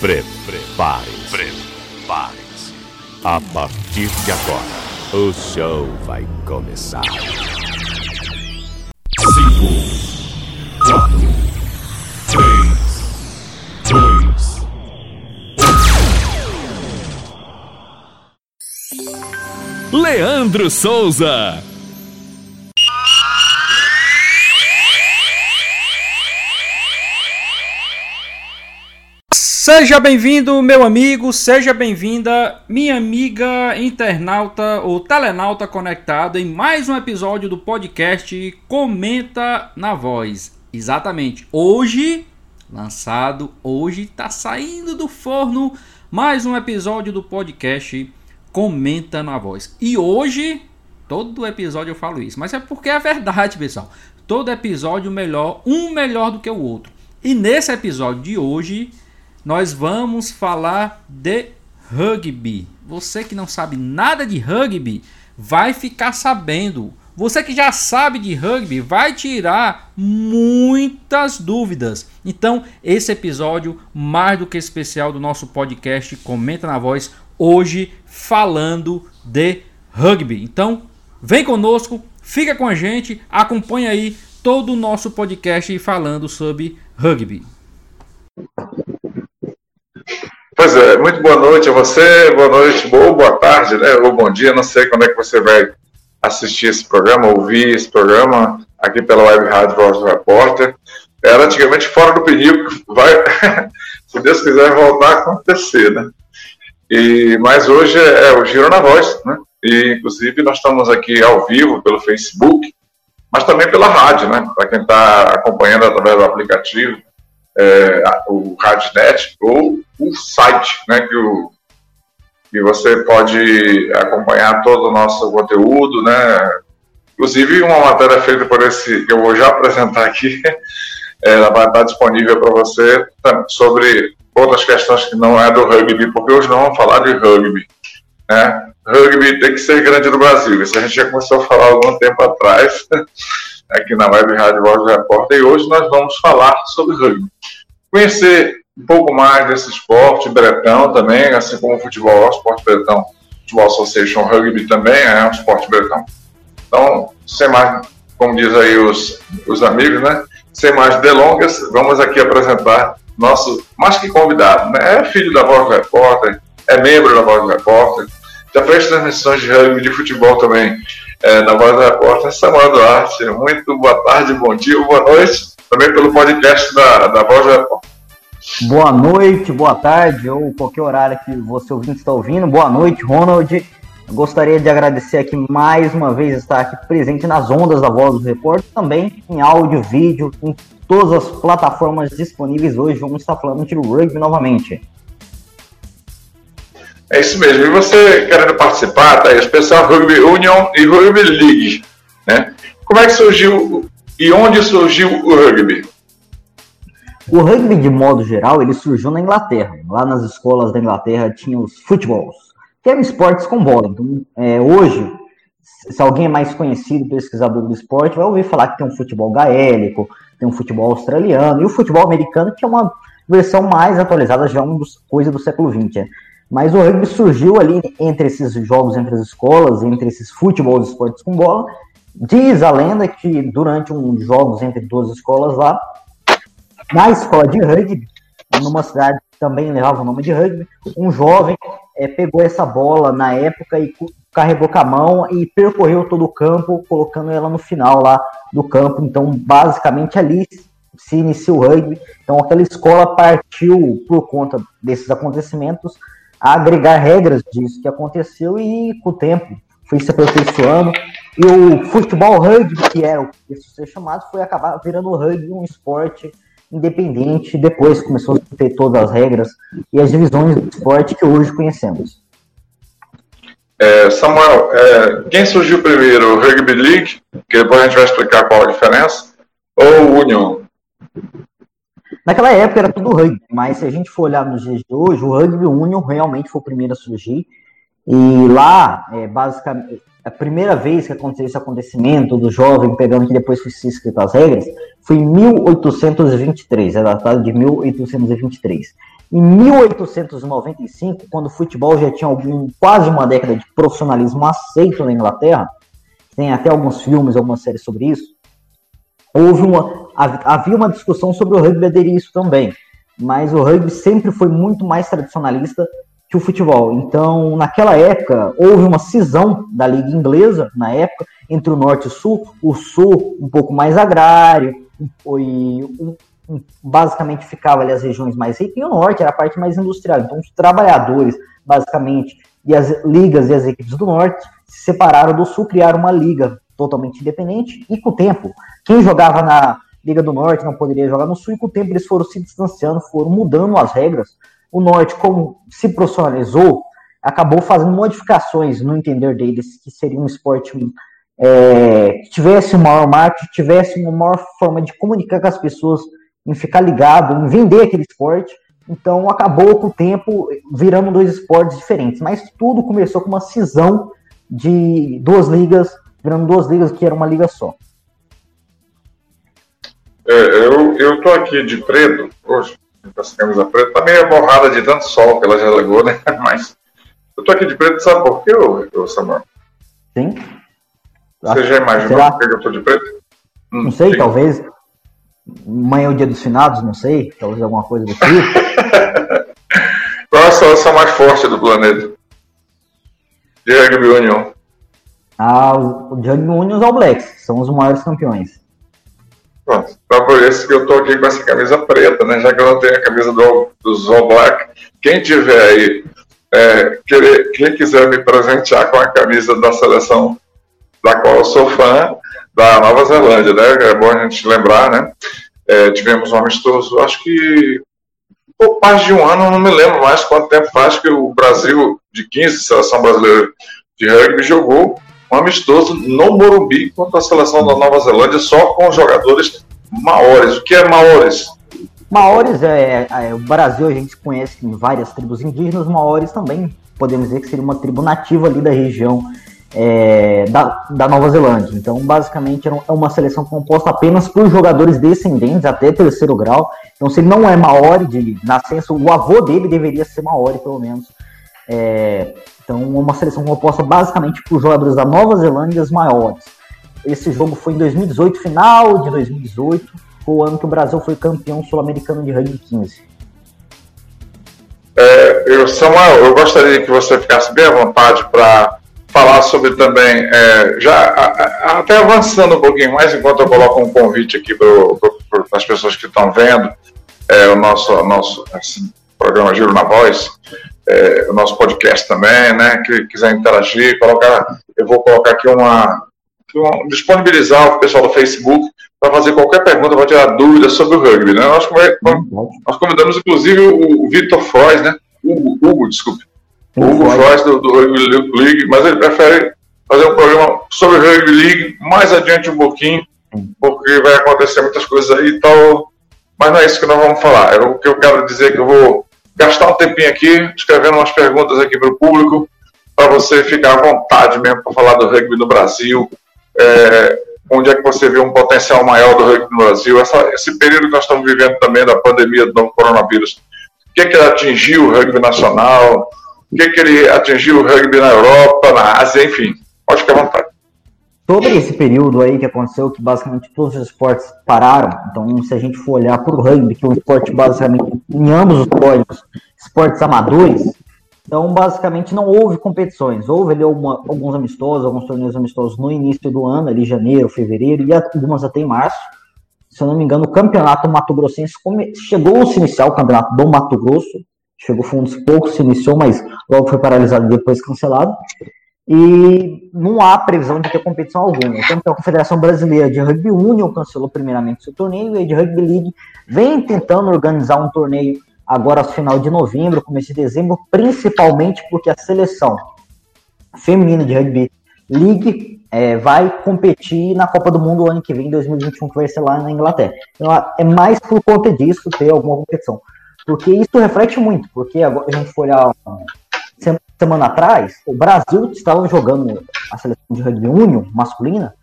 Prepare-se. Prepare-se. A partir de agora, o show vai começar. 5, 4, 3, 2. Leandro Souza. Seja bem-vindo, meu amigo, seja bem-vinda, minha amiga internauta ou telenauta conectado em mais um episódio do podcast Comenta na Voz. Exatamente, hoje, lançado, hoje tá saindo do forno mais um episódio do podcast Comenta na Voz. E hoje, todo episódio eu falo isso, mas é porque é verdade, pessoal. Todo episódio melhor, um melhor do que o outro. E nesse episódio de hoje nós vamos falar de rugby. Você que não sabe nada de rugby, vai ficar sabendo. Você que já sabe de rugby vai tirar muitas dúvidas. Então, esse episódio mais do que especial do nosso podcast Comenta na Voz, hoje falando de rugby. Então, vem conosco, fica com a gente, acompanha aí todo o nosso podcast falando sobre rugby. Pois é, muito boa noite a você, boa noite, boa, boa tarde, né? Ou bom dia, não sei quando é que você vai assistir esse programa, ouvir esse programa aqui pela Web Rádio Voz do Repórter. Era antigamente fora do perigo, vai, se Deus quiser, voltar a acontecer, né? E, mas hoje é, é o Giro na Voz, né? E, inclusive, nós estamos aqui ao vivo pelo Facebook, mas também pela rádio, né? Para quem está acompanhando através do aplicativo, é, o Radnet ou o site, né, que, o, que você pode acompanhar todo o nosso conteúdo, né, inclusive uma matéria feita por esse, que eu vou já apresentar aqui, ela vai estar disponível para você sobre outras questões que não é do rugby, porque hoje não vamos falar de rugby, né, rugby tem que ser grande no Brasil, isso a gente já começou a falar algum tempo atrás, aqui na Web Rádio Voz do Repórter, e hoje nós vamos falar sobre rugby. Conhecer um pouco mais desse esporte, bretão também, assim como o futebol, o esporte bretão, Futebol Association Rugby também é um esporte bretão. Então, sem mais, como diz aí os, os amigos, né? Sem mais delongas, vamos aqui apresentar nosso, mais que convidado, né? É filho da Voz do Repórter, é membro da Voz do Repórter, já fez transmissões de rugby de futebol também é, na Voz do Repórter, Samuel Duarte. Muito boa tarde, bom dia, boa noite, também pelo podcast da, da Voz do Repórter. Boa noite, boa tarde, ou qualquer horário que você ouvinte está ouvindo. Boa noite, Ronald. Gostaria de agradecer aqui mais uma vez estar aqui presente nas ondas da Voz do Repórter, também em áudio, vídeo, em todas as plataformas disponíveis hoje. Vamos estar falando de rugby novamente. É isso mesmo. E você querendo participar, tá aí, especial Rugby Union e Rugby League, né? Como é que surgiu e onde surgiu o rugby? O rugby, de modo geral, ele surgiu na Inglaterra. Lá nas escolas da Inglaterra tinha os futebols, que eram esportes com bola. Então, é, hoje, se alguém é mais conhecido, pesquisador do esporte, vai ouvir falar que tem um futebol gaélico, tem um futebol australiano e o futebol americano, que é uma versão mais atualizada, já é uma coisa do século XX. Mas o rugby surgiu ali entre esses jogos entre as escolas, entre esses futebol esportes com bola. Diz a lenda que durante um jogos entre duas escolas lá, na escola de rugby, numa cidade que também levava o nome de rugby, um jovem é, pegou essa bola na época e carregou com a mão e percorreu todo o campo, colocando ela no final lá do campo. Então, basicamente ali se iniciou o rugby. Então, aquela escola partiu por conta desses acontecimentos a agregar regras disso que aconteceu e com o tempo foi se aperfeiçoando. E o futebol rugby, que era o que ser chamado, foi acabar virando o rugby um esporte independente. Depois começou a ter todas as regras e as divisões do esporte que hoje conhecemos. É, Samuel, é, quem surgiu primeiro, o Rugby League, que depois a gente vai explicar qual a diferença, ou o Union? Naquela época era tudo rugby, mas se a gente for olhar nos dias de hoje, o rugby union realmente foi o primeiro a surgir. E lá, é, basicamente, a primeira vez que aconteceu esse acontecimento do jovem pegando que depois foi escrito as regras foi em 1823, é datado de 1823. Em 1895, quando o futebol já tinha algum, quase uma década de profissionalismo aceito na Inglaterra, tem até alguns filmes, algumas séries sobre isso, houve uma, havia uma discussão sobre o rugby aderir isso também, mas o rugby sempre foi muito mais tradicionalista que o futebol. Então, naquela época, houve uma cisão da liga inglesa, na época, entre o norte e o sul, o sul um pouco mais agrário, e basicamente ficava ali as regiões mais ricas, e o norte era a parte mais industrial. Então, os trabalhadores, basicamente, e as ligas e as equipes do norte se separaram do sul, criaram uma liga totalmente independente, e com o tempo, quem jogava na Liga do Norte não poderia jogar no Sul, e com o tempo eles foram se distanciando, foram mudando as regras. O Norte, como se profissionalizou, acabou fazendo modificações no entender deles, que seria um esporte é, que tivesse um maior marketing, tivesse uma maior forma de comunicar com as pessoas, em ficar ligado, em vender aquele esporte. Então acabou com o tempo virando dois esportes diferentes. Mas tudo começou com uma cisão de duas ligas, virando duas ligas que era uma liga só. É, eu, eu tô aqui de preto, hoje, com essa camisa preta, tá meio borrada de tanto sol que ela já ligou, né? Mas eu tô aqui de preto, sabe por quê, ô, Samuel? Sim. Você já imaginou por que eu tô de preto? Não sei, talvez. Amanhã é o dia dos finados, não sei. Talvez alguma coisa do tipo. Qual é a seleção mais forte do planeta? De Rugby Union. Ah, o Rugby Union os All Blacks. São os maiores campeões. Pronto. Então por isso que eu tô aqui com essa camisa preta, né? Já que eu não tenho a camisa do, dos All Black. Quem tiver aí, é, querer, quem quiser me presentear com a camisa da seleção da qual eu sou fã, da Nova Zelândia, né? É bom a gente lembrar, né? É, tivemos um amistoso, acho que pouco mais de um ano, não me lembro mais quanto tempo faz que o Brasil, de 15, seleção brasileira de rugby, jogou um amistoso no Morumbi contra a seleção da Nova Zelândia, só com jogadores maores. O que é maores? Maores é, é, é, o Brasil, a gente conhece várias tribos indígenas, maores também podemos dizer que seria uma tribo nativa ali da região é, da, da Nova Zelândia. Então, basicamente, é uma seleção composta apenas por jogadores descendentes até terceiro grau. Então, se ele não é maori de nascença, o avô dele deveria ser maori, pelo menos. É, então, uma seleção composta basicamente por jogadores da Nova Zelândia os maiores. Esse jogo foi em 2018, final de 2018, foi o ano que o Brasil foi campeão sul-americano de rugby 15. É, eu, Samuel, eu gostaria que você ficasse bem à vontade para falar sobre também, é, já a, a, até avançando um pouquinho mais, enquanto eu coloco um convite aqui para as pessoas que estão vendo é, o nosso, nosso assim, programa Giro na Voz, é, o nosso podcast também, né? Que quiser interagir, colocar, eu vou colocar aqui uma, uma disponibilizar o pessoal do Facebook para fazer qualquer pergunta, para tirar dúvidas sobre o rugby, né? Nós, nós convidamos inclusive o, o Vitor Frois, né? Hugo, Hugo desculpe, o Hugo Frois do, do Rugby League, mas ele prefere fazer um programa sobre o Rugby League mais adiante um pouquinho, porque vai acontecer muitas coisas aí e tal. Mas não é isso que nós vamos falar. É o que eu quero dizer que eu vou gastar um tempinho aqui, escrevendo umas perguntas aqui para o público, para você ficar à vontade mesmo para falar do rugby no Brasil. É, onde é que você vê um potencial maior do rugby no Brasil? Essa, esse período que nós estamos vivendo também da pandemia do novo coronavírus. O que, é que ele atingiu o rugby nacional? O que, é que ele atingiu o rugby na Europa, na Ásia, enfim. Pode ficar à vontade. Sobre esse período aí que aconteceu, que basicamente todos os esportes pararam, então se a gente for olhar para o rugby, que é um esporte basicamente em ambos os códigos, esportes amadores, então basicamente não houve competições. Houve ali alguns amistosos, alguns torneios amistosos no início do ano, ali janeiro, fevereiro, e algumas até em março. Se eu não me engano, o campeonato Mato Grossense chegou a se iniciar o campeonato do Mato Grosso, chegou foi um dos poucos se iniciou, mas logo foi paralisado e depois cancelado e não há previsão de ter competição alguma. Então, a Confederação Brasileira de Rugby Union cancelou primeiramente seu torneio e a de Rugby League vem tentando organizar um torneio agora no final de novembro, começo de dezembro, principalmente porque a seleção feminina de Rugby League é, vai competir na Copa do Mundo ano que vem, 2021, que vai ser lá na Inglaterra. Então, é mais por conta disso ter alguma competição. Porque isso reflete muito, porque agora a gente for olhar semana atrás, o Brasil estava jogando a seleção de rugby union masculina,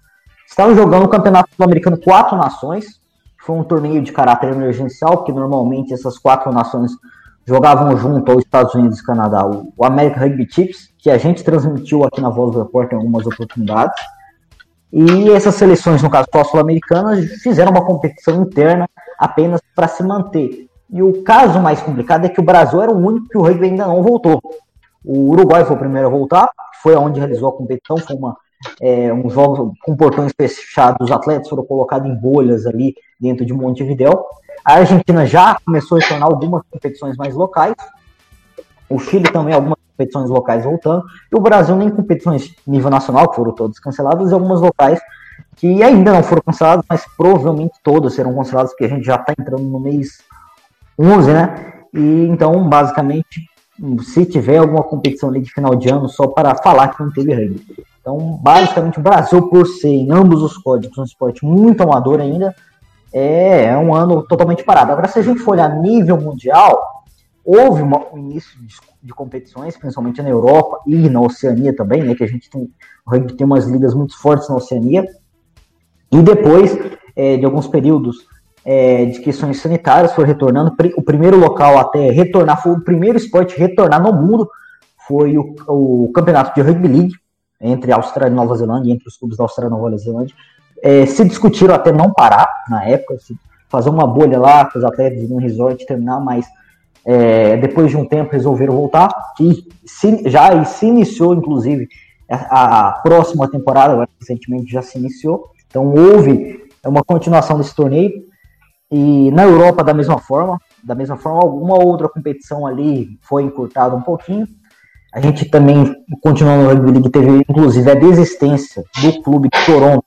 estava jogando o Campeonato Sul-Americano Quatro Nações, foi um torneio de caráter emergencial, porque normalmente essas quatro nações jogavam junto aos Estados Unidos e Canadá o, American Rugby Chips, que a gente transmitiu aqui na Voz do Repórter em algumas oportunidades. E essas seleções, no caso sul-americanas, fizeram uma competição interna apenas para se manter. E o caso mais complicado é que o Brasil era o único que o rugby ainda não voltou. O Uruguai foi o primeiro a voltar, foi onde realizou a competição, foi uma, é, um jogo com portões fechados, os atletas foram colocados em bolhas ali dentro de Montevideo. A Argentina já começou a retornar algumas competições mais locais, o Chile também algumas competições locais voltando, e o Brasil nem competições nível nacional, que foram todas canceladas, e algumas locais que ainda não foram canceladas, mas provavelmente todas serão canceladas, porque a gente já está entrando no mês 11, né? E então, basicamente, se tiver alguma competição ali de final de ano, só para falar que não teve rugby. Então, basicamente, o Brasil, por ser em ambos os códigos um esporte muito amador ainda, é, é um ano totalmente parado. Agora, se a gente for olhar nível mundial, houve uma, um início de, de, competições, principalmente na Europa e na Oceania também, né? Que a gente tem, o rugby tem umas ligas muito fortes na Oceania. E depois é, de alguns períodos é, de questões sanitárias, foi retornando. O primeiro local até retornar, foi o primeiro esporte a retornar no mundo, foi o, o campeonato de Rugby League, entre Austrália e Nova Zelândia, entre os clubes da Austrália e Nova Zelândia. É, se discutiram até não parar na época, fazer uma bolha lá com os atletas um resort terminar, mas é, depois de um tempo resolveram voltar e se, já se iniciou, inclusive, a, a próxima temporada, recentemente já se iniciou, então houve uma continuação desse torneio. E na Europa, da mesma forma, da mesma forma, alguma outra competição ali foi encurtada um pouquinho. A gente também, continuando no Rugby League, teve inclusive a desistência do clube de Toronto,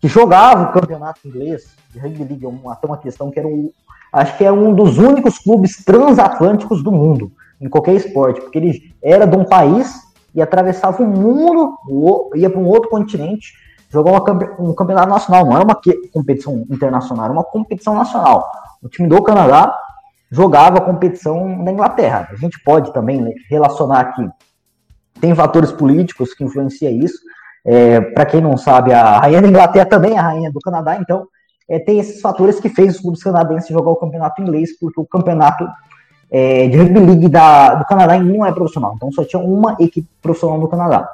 que jogava o campeonato inglês de Rugby League, até uma questão que era um, acho que é um dos únicos clubes transatlânticos do mundo, em qualquer esporte, porque ele era de um país e atravessava o mundo, ia para um outro continente jogou um campeonato nacional, não era uma competição internacional, era uma competição nacional. O time do Canadá jogava a competição na Inglaterra. A gente pode também relacionar aqui. Tem fatores políticos que influenciam isso. É, Para quem não sabe, a rainha da Inglaterra também é a rainha do Canadá, então é, tem esses fatores que fez os clubes canadenses jogar o campeonato inglês, porque o campeonato é, de rugby league da, do Canadá não é profissional, então só tinha uma equipe profissional no Canadá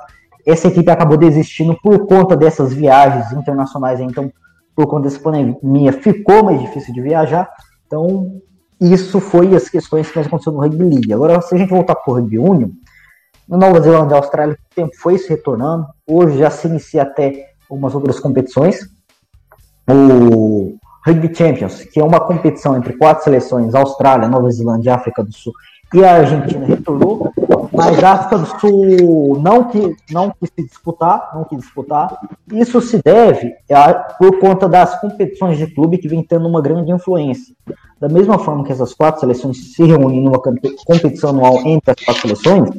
essa equipe acabou desistindo por conta dessas viagens internacionais, então, por conta dessa pandemia, ficou mais difícil de viajar. Então, isso foi as questões que aconteceram no Rugby League. Agora, se a gente voltar para o Rugby Union, na Nova Zelândia e Austrália, o tempo foi se retornando. Hoje já se inicia até algumas outras competições. O Rugby Champions, que é uma competição entre quatro seleções, Austrália, Nova Zelândia África do Sul, e a Argentina retornou, mas a África do Sul não, que, não quis se disputar, não quis disputar. Isso se deve a, por conta das competições de clube que vem tendo uma grande influência. Da mesma forma que essas quatro seleções se reúnem numa competição anual entre as quatro seleções,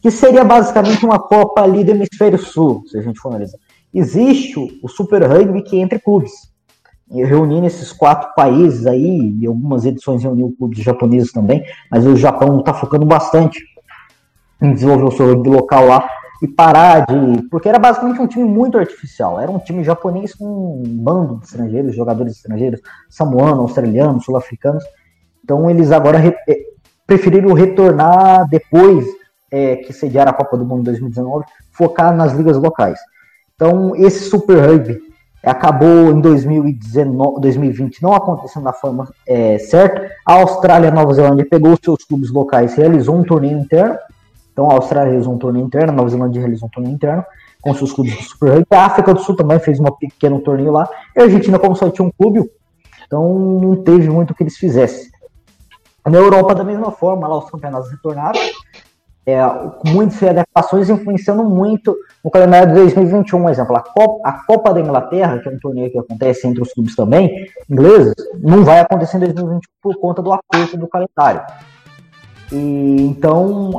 que seria basicamente uma Copa ali do Hemisfério Sul, se a gente for analisar. Existe o Super Rugby que é entre clubes reunindo esses quatro países aí, e algumas edições reuniu clubes japoneses também, mas o Japão está focando bastante em desenvolver o seu rugby local lá e parar de. Porque era basicamente um time muito artificial. Era um time japonês com um bando de estrangeiros, jogadores estrangeiros, samoanos, australianos, sul-africanos. Então eles agora re... Eh, preferiram retornar depois é, que sediaram a Copa do Mundo 2019, focar nas ligas locais. Então esse Super Rugby acabou em 2019, 2020 não acontecendo da forma é, certa. A Austrália e Nova Zelândia pegou seus clubes locais, realizou um torneio interno. Então a Austrália realizou um torneio interno, a Nova Zelândia realizou um torneio interno com seus clubes do Super Rugby. A África do Sul também fez um pequeno torneio lá. E a Argentina, como só tinha um clube, então não teve muito o que eles fizessem. Na Europa, da mesma forma, lá os campeonatos retornaram é, muitas readaptações influenciando muito o calendário de 2021, por exemplo. A Copa, a Copa da Inglaterra, que é um torneio que acontece entre os clubes também, ingleses, não vai acontecer em 2021 por conta do aperto do calendário. E, então,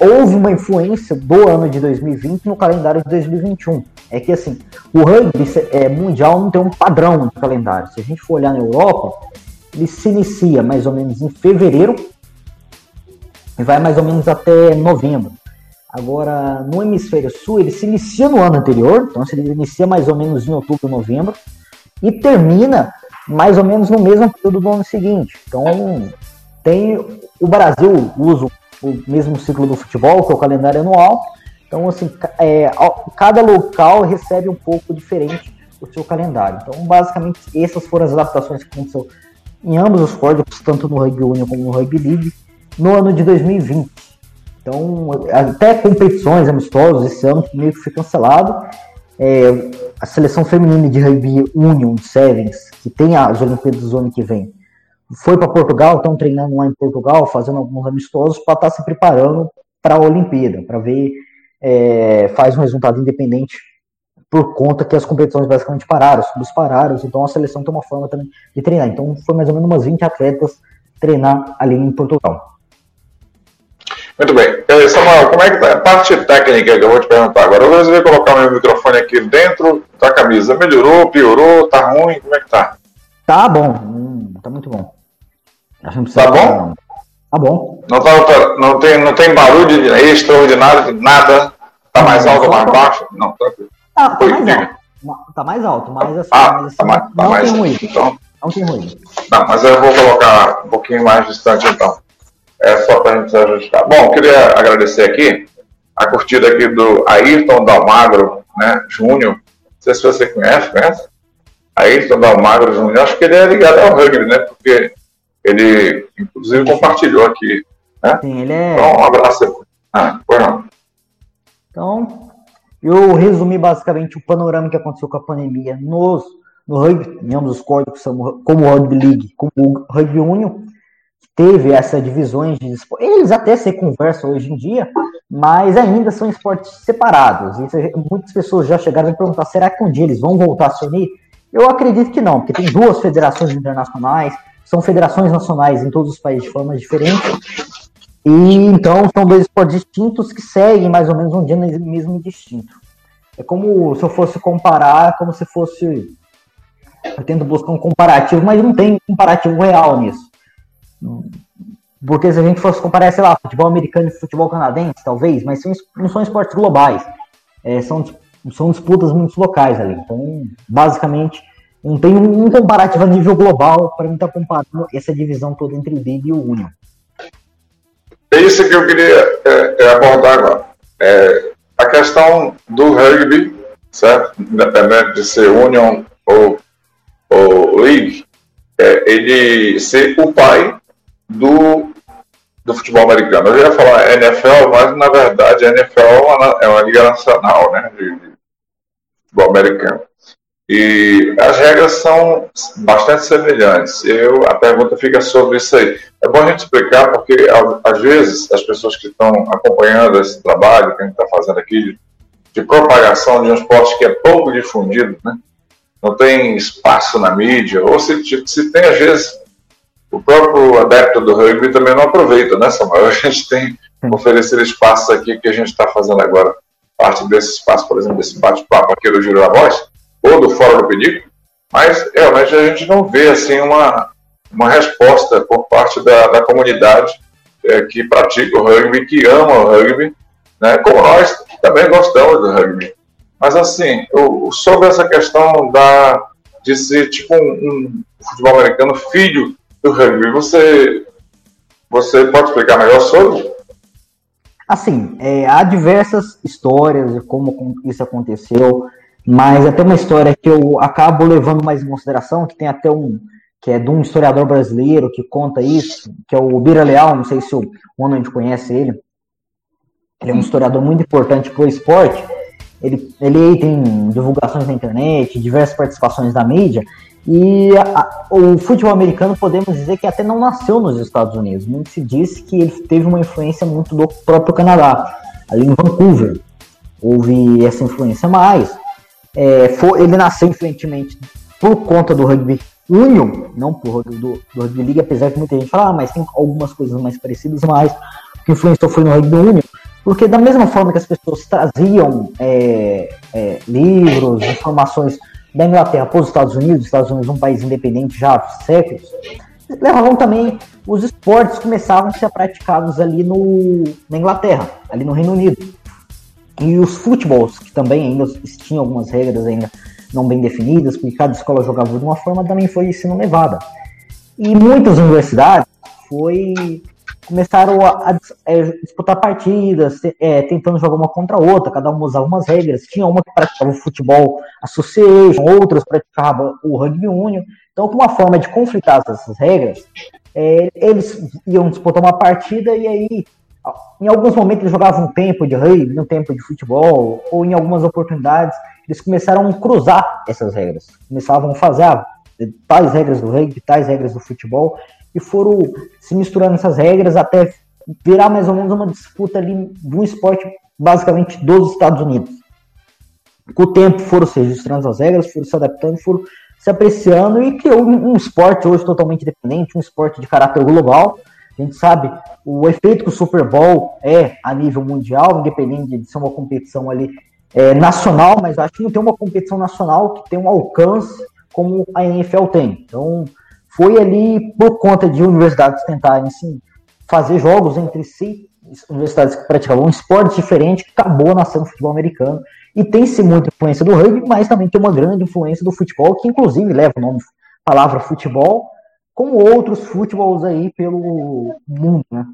houve uma influência do ano de 2020 no calendário de 2021. É que, assim, o rugby é, mundial não tem um padrão de calendário. Se a gente for olhar na Europa, ele se inicia mais ou menos em fevereiro e vai mais ou menos até novembro. Agora, no hemisfério sul, ele se inicia no ano anterior, então ele inicia mais ou menos em outubro, novembro, e termina mais ou menos no mesmo período do ano seguinte. Então, tem o Brasil usa o mesmo ciclo do futebol, que é o calendário anual. Então, assim, é, cada local recebe um pouco diferente o seu calendário. Então, basicamente, essas foram as adaptações que aconteceu em ambos os códigos, tanto no Rugby Union como no Rugby League, no ano de 2020. Então, até competições amistosas esse ano meio que foi cancelado. É, a seleção feminina de Rugby Union, de Sevens, que tem as Olimpíadas do ano que vem, foi para Portugal, estão treinando lá em Portugal, fazendo alguns amistosos para estar tá se preparando para a Olimpíada, para ver, é, faz um resultado independente por conta que as competições basicamente pararam, os pararam, então a seleção tem uma forma também de treinar. Então foi mais ou menos umas 20 atletas treinar ali em Portugal. Muito bem. Samuel, como é que tá a parte técnica que eu vou te perguntar agora? Eu resolvi colocar meu microfone aqui dentro da camisa. Melhorou, piorou, tá ruim? Como é que tá? Tá bom, hum, tá muito bom. Tá bom? Tá bom. Não, tá, não, tem, não tem barulho extraordinário, nada. Tá mais alto ou mais baixo? Não, tranquilo. Tá, tá mais alto. Tá mais alto, mas assim, ah, mas, assim, tá mais, tá não mais, tem ruído. Então, não tem ruído. Não, mas eu vou colocar um pouquinho mais distante então. É só para a gente ajustar. Bom, queria agradecer aqui a curtida aqui do Ayrton Dalmagro, né, Júnior. Não sei se você conhece, conhece? Ayrton Dalmagro Júnior. Acho que ele é ligado ao rugby, né? Porque ele, inclusive, compartilhou aqui. Né? Sim, ele é. Então, um abraço. Ah, por não. Então, eu resumi basicamente o panorama que aconteceu com a pandemia nos, no rugby, em ambos os códigos, como o Rugby League, como o Rugby Union, teve essas divisões de esporte. Eles até se conversam hoje em dia, mas ainda são esportes separados. E muitas pessoas já chegaram a perguntar: será que um dia eles vão voltar a se unir? Eu acredito que não, porque tem duas federações internacionais, são federações nacionais em todos os países de formas diferentes. E então são dois esportes distintos que seguem mais ou menos um dinamismo distinto. É como se eu fosse comparar, como se fosse. Eu tento buscar um comparativo, mas não tem comparativo real nisso. Porque se a gente fosse comparar, sei lá, futebol americano e futebol canadense, talvez, mas não são esportes globais. É, são, são disputas muito locais ali. Então, basicamente, não tem um, comparativo a nível global para mim estar tá comparando essa divisão toda entre o League e o Union. É isso que eu queria é, é abordar agora. É, a questão do rugby, certo? Independente de ser Union ou, ou League, é, ele ser o pai do, do futebol americano. Eu ia falar NFL, mas na verdade a NFL é uma, é uma liga nacional né, de, de futebol americano. E as regras são bastante semelhantes. Eu, a pergunta fica sobre isso aí. É bom a gente explicar, porque às vezes as pessoas que estão acompanhando esse trabalho que a gente está fazendo aqui de, de, propagação de um esporte que é pouco difundido, né? não tem espaço na mídia, ou se, se tem, às vezes, o próprio adepto do rugby também não aproveita, né, Samuel? A gente tem oferecer espaços aqui que a gente está fazendo agora, parte desse espaço, por exemplo, desse bate-papo aqui do Giro da Voz, ou do Fora do Penico, mas realmente a gente não vê assim uma, uma resposta por parte da, da comunidade é, que pratica o rugby, que ama o rugby, né, como nós também gostamos do rugby. Mas assim, eu, sobre essa questão da, de ser tipo um, um futebol americano filho do rugby. Você, você pode explicar melhor sobre? Assim, é, há diversas histórias de como isso aconteceu, mas até uma história que eu acabo levando mais em consideração, que tem até um, que é de um historiador brasileiro que conta isso, que é o Bira Leal, não sei se o Ono conhece ele. Ele é um historiador muito importante para o esporte. Ele, ele tem divulgações na internet, diversas participações da mídia, e a, o futebol americano podemos dizer que até não nasceu nos Estados Unidos. Muito se diz que ele teve uma influência muito do próprio Canadá, ali em Vancouver. Houve essa influência mais. É, foi, ele nasceu influentemente por conta do rugby union, não por do, do, rugby league, apesar que muita gente fala, ah, mas tem algumas coisas mais parecidas, mas o que influenciou foi no rugby union, porque da mesma forma que as pessoas traziam é, é, livros, informações da Inglaterra para os Estados Unidos, os Estados Unidos é um país independente já há séculos, levavam também os esportes começavam a ser praticados ali no, na Inglaterra, ali no Reino Unido. E os futebols, que também ainda tinham algumas regras ainda não bem definidas, porque cada escola jogava de uma forma, também foi sendo levada. E muitas universidades foi começaram a, a, é, disputar partidas, é, tentando jogar uma contra a outra, cada uma usava umas regras. Tinha uma que praticava o futebol association, outras praticavam o rugby union. Então, com uma forma de conflitar essas regras, é, eles iam disputar uma partida e aí, em alguns momentos, eles jogavam um tempo de rugby, um tempo de futebol, ou em algumas oportunidades, eles começaram a cruzar essas regras. Começavam a fazer ah, tais regras do rugby, tais regras do futebol, e foram se misturando essas regras até virar mais ou menos uma disputa ali do esporte basicamente dos Estados Unidos. Com o tempo foram se registrando as regras, foram se adaptando, foram se apreciando e criou um, um esporte hoje totalmente independente, um esporte de caráter global. A gente sabe o efeito que o Super Bowl é a nível mundial, independente de ser uma competição ali é, nacional, mas acho que não tem uma competição nacional que tem um alcance como a NFL tem. Então, foi ali por conta de universidades tentarem assim, fazer jogos entre si, universidades que praticavam um esporte diferente, que acabou nascendo o futebol americano. E tem-se muita influência do rugby, mas também tem uma grande influência do futebol, que inclusive leva o nome, palavra futebol, como outros futebols aí pelo mundo, né?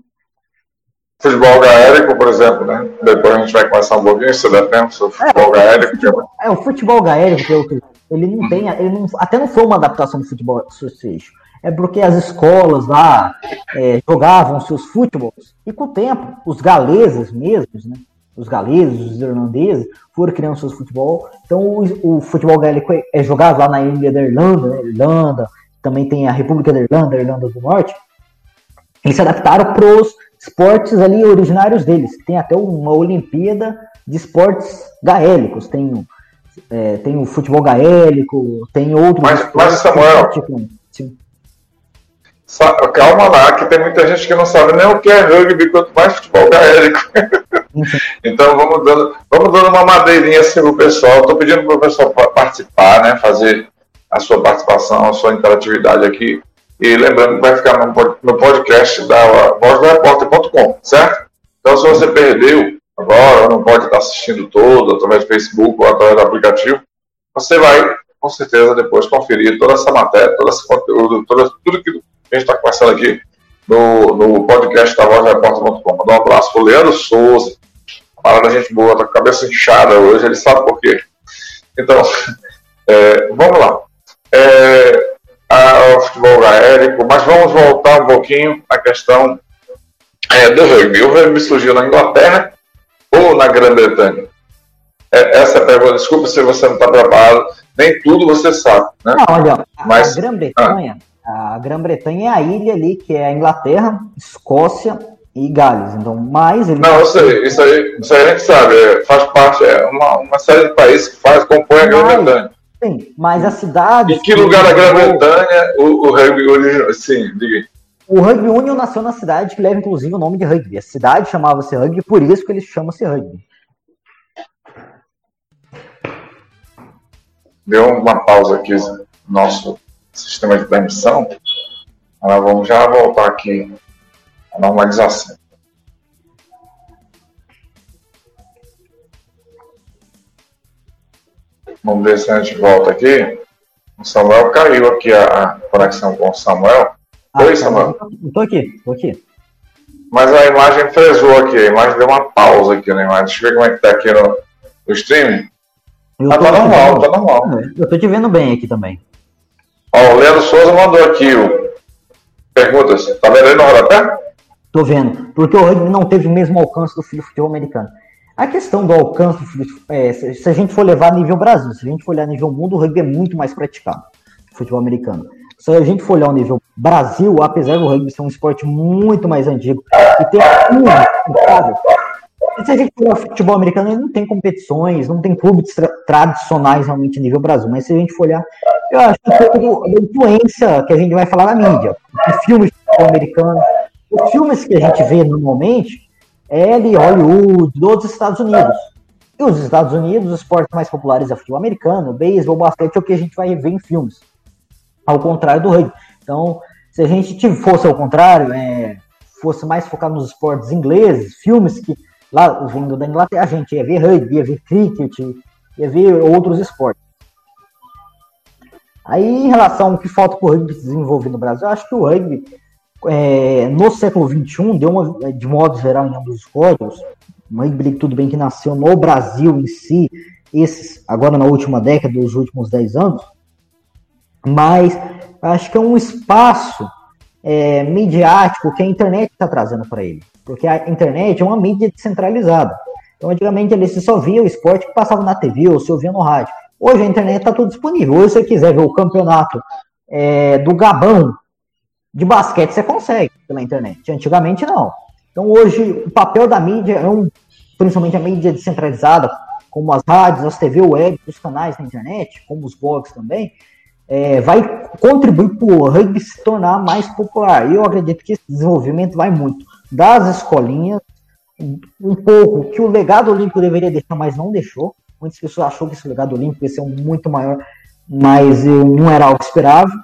Futebol gaélico, por exemplo, né? Depois a gente vai começar um pouquinho, se der tempo, sobre o futebol é, gaélico. Futebol, é, o futebol gaélico, pelo que ele não tem, ele não, até não foi uma adaptação do futebol association. É porque as escolas lá é, jogavam seus futebols e com o tempo os galeses mesmos, né? Os galeses, os irlandeses foram criando seus futebol. Então o, o futebol gaélico é, é jogado lá na ilha da Irlanda, né? Irlanda, também tem a República da Irlanda, a Irlanda do Norte. Eles se adaptaram para os esportes ali originários deles. Tem até uma Olimpíada de esportes gaélicos. Tem é, tem o futebol gaélico, tem outros. Mas, mas Samuel, calma lá, que tem muita gente que não sabe nem o que é rugby, quanto mais futebol gaélico. então vamos dando, vamos dando uma madeirinha assim pro pessoal. Estou pedindo para o pessoal participar, né? Fazer a sua participação, a sua interatividade aqui. E lembrando que vai ficar no podcast da vozdorepórter.com, certo? Então se você perdeu agora, não pode estar assistindo todo através do Facebook ou através do aplicativo, você vai, com certeza, depois conferir toda essa matéria, todo esse conteúdo, toda, tudo que a gente está conversando aqui no, no podcast da VozRepórter.com. Mandar um abraço para o Leandro Souza, parada gente boa, tá com a cabeça inchada hoje, ele sabe por quê. Então, é, vamos lá. É, ao futebol gaélico, mas vamos voltar um pouquinho à questão é, do rugby. O rugby surgiu na Inglaterra, ou na Grã-Bretanha? É, essa é a pergunta. Desculpa se você não está preparado. Nem tudo você sabe. Né? Não, olha, Mas, a Grã-Bretanha ah. a Grã-Bretanha é a ilha ali, que é a Inglaterra, Escócia e Gales. Então, mais ele. Não, eu sei, isso aí, isso aí a gente sabe. É, faz parte, é uma, uma série de países que faz, compõe a Grã-Bretanha. Sim, mas a cidade. Em que lugar da Grã-Bretanha o, o rugby original? Sim, diga aí. O Rugby Union nasceu na cidade que leva inclusive o nome de rugby. A cidade chamava-se Rugby, por isso que eles chamam-se Rugby. Deu uma pausa aqui no nosso sistema de transmissão. Nós vamos já voltar aqui à normalização. Vamos ver se a gente volta aqui. O Samuel caiu aqui a conexão com o Samuel. Ah, Oi, Samuel. Estou aqui, estou aqui. Mas a imagem fresou aqui, a imagem deu uma pausa aqui na imagem. Deixa eu ver como é que tá aqui no, no stream. Eu ah, tá normal, tá normal. É, eu tô te vendo bem aqui também. Ó, o Leandro Souza mandou aqui o... perguntas. Tá vendo aí no rodapé? Tô vendo. Porque o rugby não teve o mesmo alcance do futebol americano. A questão do alcance, é, se a gente for levar a nível Brasil, se a gente for olhar a nível mundo, o rugby é muito mais praticado, futebol americano. Se a gente for olhar o nível Brasil, apesar do rugby ser um esporte muito mais antigo e ter um se a gente for futebol americano, ele não tem competições, não tem clubes tra tradicionais realmente nível Brasil. Mas se a gente for olhar, eu acho que um da influência que a gente vai falar na mídia, de filmes de futebol americano, os filmes que a gente vê normalmente de Hollywood, dos Estados Unidos. E os Estados Unidos, os esportes mais populares é futebol americano, beisebol, basquete, é o que a gente vai ver em filmes ao contrário do rugby. Então, se a gente fosse ao contrário, é, fosse mais focado nos esportes ingleses, filmes que lá vindo da Inglaterra, a gente ia ver rugby, ia ver cricket, ia ver outros esportes. Aí, em relação ao que falta para o rugby se desenvolver no Brasil, eu acho que o rugby é, no século XXI, deu uma, de modo geral, em ambos os códigos, uma tudo bem que nasceu no Brasil em si, esses, agora na última década, dos últimos 10 anos, mas acho que é um espaço é, midiático que a internet está trazendo para ele. Porque a internet é uma mídia descentralizada. Então, antigamente, você só via o esporte que passava na TV ou se ouvia no rádio. Hoje a internet está tudo disponível. Hoje, se você quiser ver o campeonato é, do Gabão de basquete, você consegue pela internet. Antigamente, não. Então, hoje, o papel da mídia é um, principalmente a mídia descentralizada, como as rádios, as TV web, os canais na internet, como os blogs também, é, vai contribuir para o rugby se tornar mais popular. E eu acredito que esse desenvolvimento vai muito das escolinhas, um pouco que o legado olímpico deveria deixar, mas não deixou. Muitas pessoas achou que esse legado olímpico ia ser muito maior, mas não era algo esperável.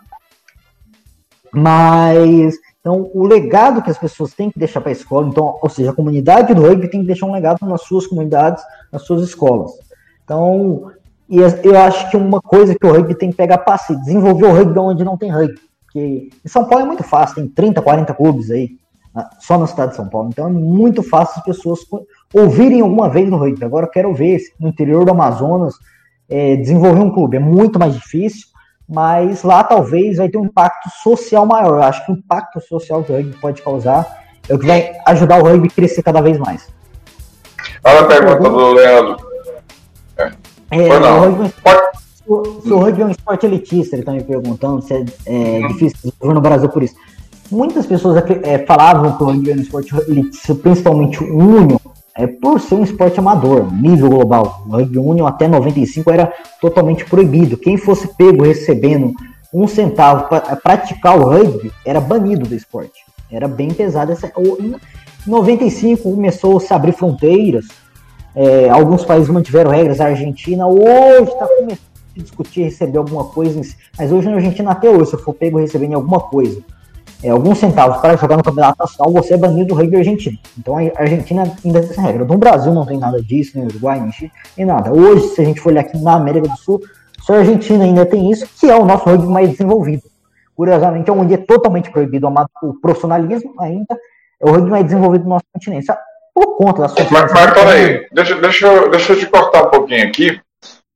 Mas então o legado que as pessoas têm que deixar para a escola, então, ou seja, a comunidade do rugby tem que deixar um legado nas suas comunidades, nas suas escolas. Então, e eu acho que uma coisa que o rugby tem que pegar passe, desenvolver o rugby onde não tem rugby. Porque em São Paulo é muito fácil, tem 30, 40 clubes aí, só na cidade de São Paulo. Então é muito fácil as pessoas ouvirem alguma vez no rugby. Agora eu quero ver no interior do Amazonas é, desenvolver um clube. É muito mais difícil, mas lá talvez vai ter um impacto social maior. Eu acho que o impacto social que o rugby pode causar é o que vai ajudar o rugby a crescer cada vez mais. Olha a pergunta do Leandro. É, é o rugby, se o rugby é um esporte elitista, ele está me perguntando se é, é uhum. difícil desenvolver no Brasil por isso. Muitas pessoas é, falavam que o rugby era um esporte elitista, principalmente o Union, é por ser um esporte amador, nível global. O rugby Union até 95 era totalmente proibido. Quem fosse pego recebendo um centavo para praticar o rugby era banido do esporte. Era bem pesado. Essa, em 95 começou a se abrir fronteiras. É, alguns países mantiveram regras. A Argentina hoje está começando a discutir receber alguma coisa, mas hoje na Argentina até hoje, se eu for pego recebendo alguma coisa é, alguns centavos para jogar no campeonato nacional, você é banido do rugby argentino. Então a Argentina ainda tem essa regra. No Brasil não tem nada disso, nem Uruguai, nem Chile, nem nada. Hoje, se a gente for olhar aqui na América do Sul, só a Argentina ainda tem isso, que é o nosso rugby mais desenvolvido. Curiosamente, é onde é totalmente proibido o profissionalismo, ainda é o rugby mais desenvolvido do nosso continente. Por conta da sua. Mas, mas peraí, deixa, deixa, eu, deixa eu te cortar um pouquinho aqui,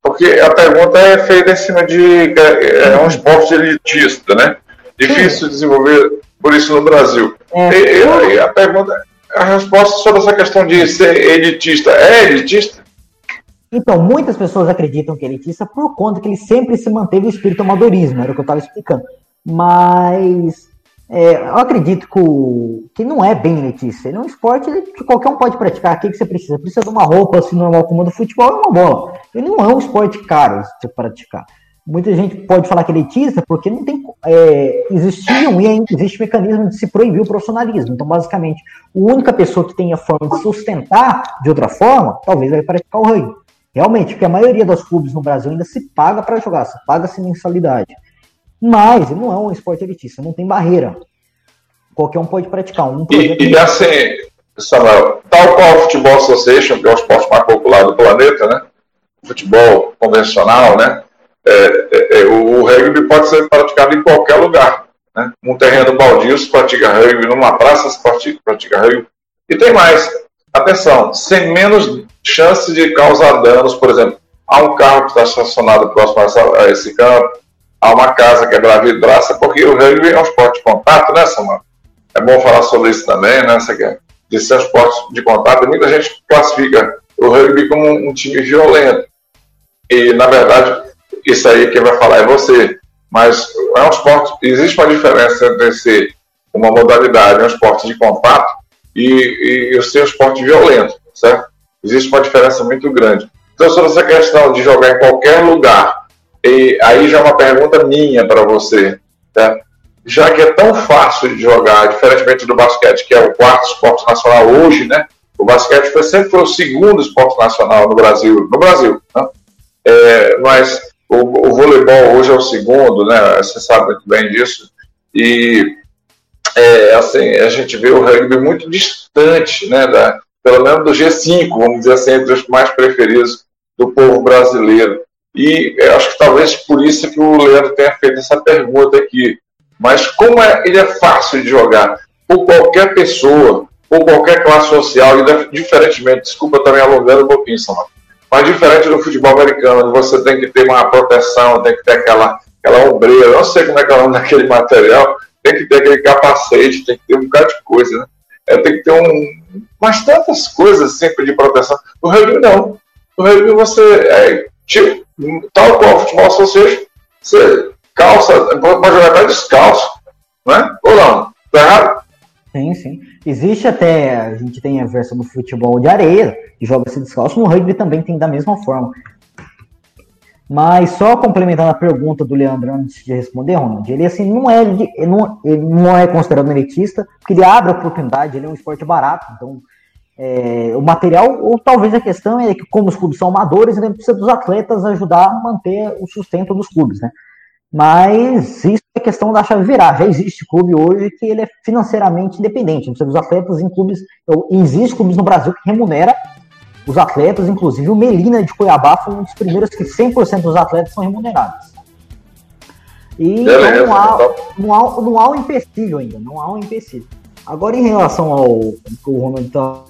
porque a pergunta é feita em cima de. É, é um esporte elitista, né? Difícil desenvolver por isso no Brasil. É. E, e, a pergunta, a resposta sobre essa questão de ser elitista, é elitista? Então, muitas pessoas acreditam que é elitista por conta que ele sempre se manteve o espírito amadorismo, era o que eu estava explicando. Mas é, eu acredito que, o, que não é bem elitista. Ele é um esporte que qualquer um pode praticar. O que, que você precisa? Precisa de uma roupa assim normal como a do futebol e uma bola. Ele não é um esporte caro de praticar muita gente pode falar que é elitista porque não tem é, existiam e ainda existe mecanismo de se proibir o profissionalismo. Então, basicamente, a única pessoa que tem a forma de sustentar de outra forma, talvez vai praticar o rugby. Realmente, porque a maioria dos clubes no Brasil ainda se paga para jogar, se paga-se mensalidade. Mas não é um esporte elitista, não tem barreira. Qualquer um pode praticar. Um e, e assim, Samuel, tal qual o Futebol Association, que é o esporte mais popular do planeta, né? Futebol convencional, né? É, é, é, o, rugby pode ser praticado em qualquer lugar. Né? Num terreno baldio se pratica rugby, numa praça se pratica, pratica rugby. E tem mais, atenção, sem menos chance de causar danos, por exemplo, há um carro que está estacionado próximo a esse campo, há uma casa que é vidraça, porque o rugby é um esporte de contato, né, Samuel? É bom falar sobre isso também, né, de ser um esporte de contato. Muita gente classifica o rugby como um time violento. E, na verdade, isso aí quem vai falar é você. Mas é um esporte, existe uma diferença entre ser uma modalidade, um esporte de contato e, e ser um esporte violento, certo? Existe uma diferença muito grande. Então, sobre essa questão de jogar em qualquer lugar, e aí já é uma pergunta minha para você, tá? já que é tão fácil de jogar, diferentemente do basquete, que é o quarto esporte nacional hoje, né? O basquete foi, sempre foi o segundo esporte nacional no Brasil, no Brasil, né? É, mas o, o, voleibol hoje é o segundo, né? Você sabe muito bem disso. E é, assim, a gente vê o rugby muito distante, né? Da, pelo menos do G5, vamos dizer assim, entre os mais preferidos do povo brasileiro. E acho que talvez por isso que o Leandro tenha feito essa pergunta aqui. Mas como é, ele é fácil de jogar por qualquer pessoa, por qualquer classe social, e diferentemente, desculpa também alongando um pouquinho, Samuel, mas diferente do futebol americano, você tem que ter uma proteção, tem que ter aquela, aquela ombreira, não sei como é que é o nome daquele material, tem que ter aquele capacete, tem que ter um bocado de coisa, né? É, tem que ter um, mas tantas coisas sempre de proteção. No rugby, não. No rugby, você, é, tipo, tal qual o futebol association, você calça, pode jogar até descalço, né? Ou não? Tá errado? Sim, sim. Existe até, a gente tem a versão do futebol de areia, que joga-se descalço, no rugby também tem da mesma forma. Mas só complementando a pergunta do Leandro antes de responder, Ronald, ele assim não é, ele não, ele não é considerado elitista, porque ele abre a oportunidade, ele é um esporte barato, então é, o material, ou talvez a questão é que como os clubes são amadores, ele precisa dos atletas ajudar a manter o sustento dos clubes, né? Mas isso é questão da chave virar. Já existe clube hoje que ele é financeiramente independente, não precisa dos atletas em clubes, existe clubes no Brasil que remunera os atletas, inclusive o Melina de Cuiabá foi um dos primeiros que 100% dos atletas são remunerados. E Beleza, não, há, então. não, há, não há um empecilho ainda, não há um empecilho. Agora, em relação ao que o Ronald está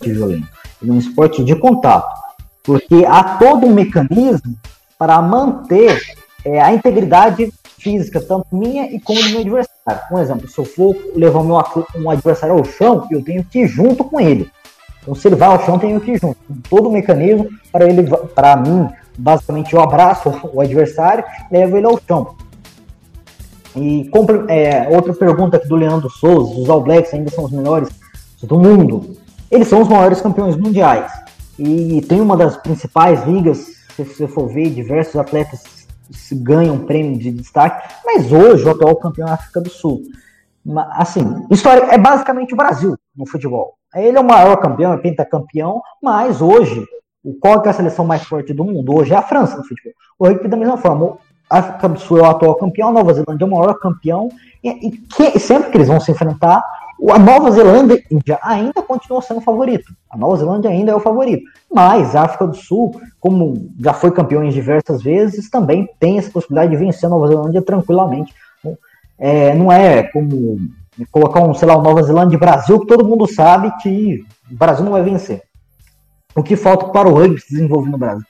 violento, é um esporte de contato, porque há todo um mecanismo para manter é, a integridade física, tanto minha e como do meu adversário. Um exemplo, se eu for levar meu, um adversário ao chão, eu tenho que ir junto com ele. Então, se ele vai ao chão, eu tenho que ir junto. Todo o mecanismo para ele, para mim, basicamente eu abraço o adversário, levo ele ao chão. E é, outra pergunta aqui do Leandro Souza: os All Blacks ainda são os melhores do mundo? Eles são os maiores campeões mundiais. E tem uma das principais ligas, se você for ver, diversos atletas ganha um prêmio de destaque, mas hoje o atual campeão é a África do Sul. Assim, história é basicamente o Brasil no futebol. Ele é o maior campeão, é pentacampeão, mas hoje, qual é a seleção mais forte do mundo? Hoje é a França no futebol. O rugby da mesma forma, a África do Sul é o atual campeão, Nova Zelândia é o maior campeão, e, e que, sempre que eles vão se enfrentar, a Nova Zelândia ainda continua sendo o favorito. A Nova Zelândia ainda é o favorito. Mas a África do Sul, como já foi campeão diversas vezes, também tem essa possibilidade de vencer a Nova Zelândia tranquilamente. É, não é como colocar um, sei lá, o Nova Zelândia e Brasil, que todo mundo sabe que o Brasil não vai vencer. O que falta para o rugby se desenvolver no Brasil?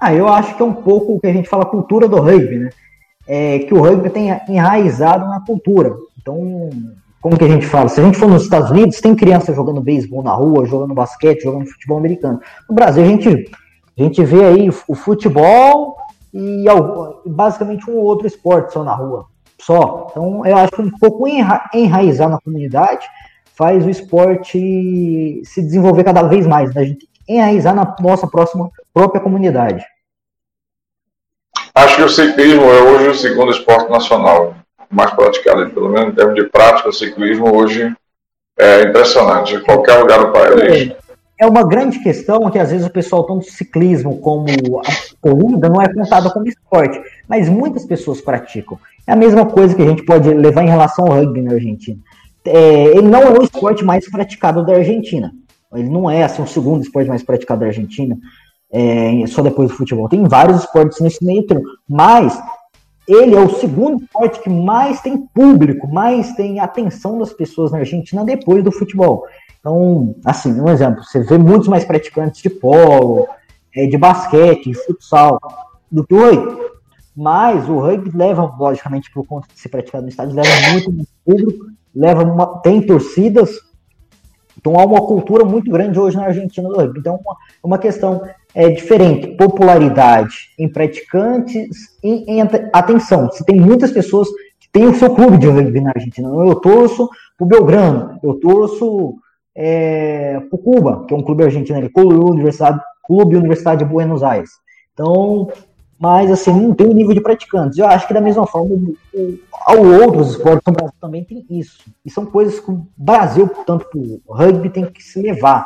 Ah, eu acho que é um pouco o que a gente fala cultura do rugby, né? É que o rugby tem enraizado na cultura. Então, como que a gente fala? Se a gente for nos Estados Unidos, tem criança jogando beisebol na rua, jogando basquete, jogando futebol americano. No Brasil, a gente, a gente vê aí o futebol e basicamente um outro esporte só na rua. Só. Então, eu acho que um pouco enra enraizar na comunidade faz o esporte se desenvolver cada vez mais. Né? A gente enraizar na nossa próxima, própria comunidade. Acho que o ciclismo é hoje o segundo esporte nacional mais praticada, pelo menos em termos de prática, ciclismo hoje é impressionante, em qualquer lugar do país. É, é uma grande questão que às vezes o pessoal toma ciclismo como a corrida não é contada como esporte, mas muitas pessoas praticam. É a mesma coisa que a gente pode levar em relação ao rugby na Argentina. É, ele não é o esporte mais praticado da Argentina. Ele não é assim, o segundo esporte mais praticado da Argentina, é, só depois do futebol. Tem vários esportes nesse meio termo, mas ele é o segundo esporte que mais tem público, mais tem atenção das pessoas na Argentina depois do futebol. Então, assim, um exemplo, você vê muitos mais praticantes de polo, é, de basquete, de futsal, do que o rugby. Mas o rugby leva, logicamente, por conta de ser praticado no estádio, leva muito público, leva uma, tem torcidas, então há uma cultura muito grande hoje na Argentina do rugby. Então, uma, uma questão é diferente. Popularidade em praticantes e em atenção. Você tem muitas pessoas que têm o seu clube de rugby na Argentina. Eu torço pro Belgrano, eu torço é, pro Cuba, que é um clube argentino, ali, Clube Universidade, Clube Universidade de Buenos Aires. Então, mas assim, não tem o nível de praticantes. Eu acho que da mesma forma, o, o, ao outros esportes no Brasil também tem isso. E são coisas que o Brasil, portanto, o rugby tem que se levar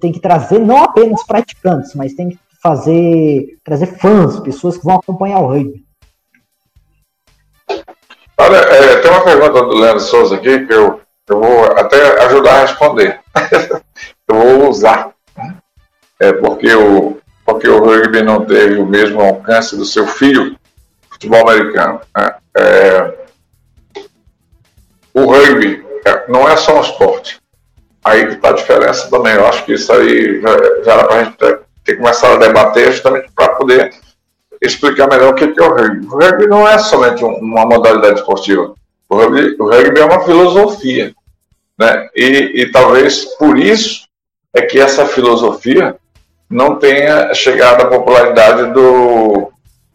tem que trazer não apenas praticantes, mas tem que fazer trazer fãs, pessoas que vão acompanhar o rugby. Olha, é, tem uma pergunta do Leandro Souza aqui que eu, eu vou até ajudar a responder. eu vou usar. É porque o, porque o rugby não teve o mesmo alcance do seu filho futebol americano. Né? É, o rugby é, não é só um esporte. Aí que está a diferença também. Eu acho que isso aí já, já era para a gente ter, ter começado a debater justamente para poder explicar melhor o que é o rugby. O rugby não é somente uma modalidade esportiva. O rugby, o rugby é uma filosofia. Né? E, e talvez por isso é que essa filosofia não tenha chegado à popularidade do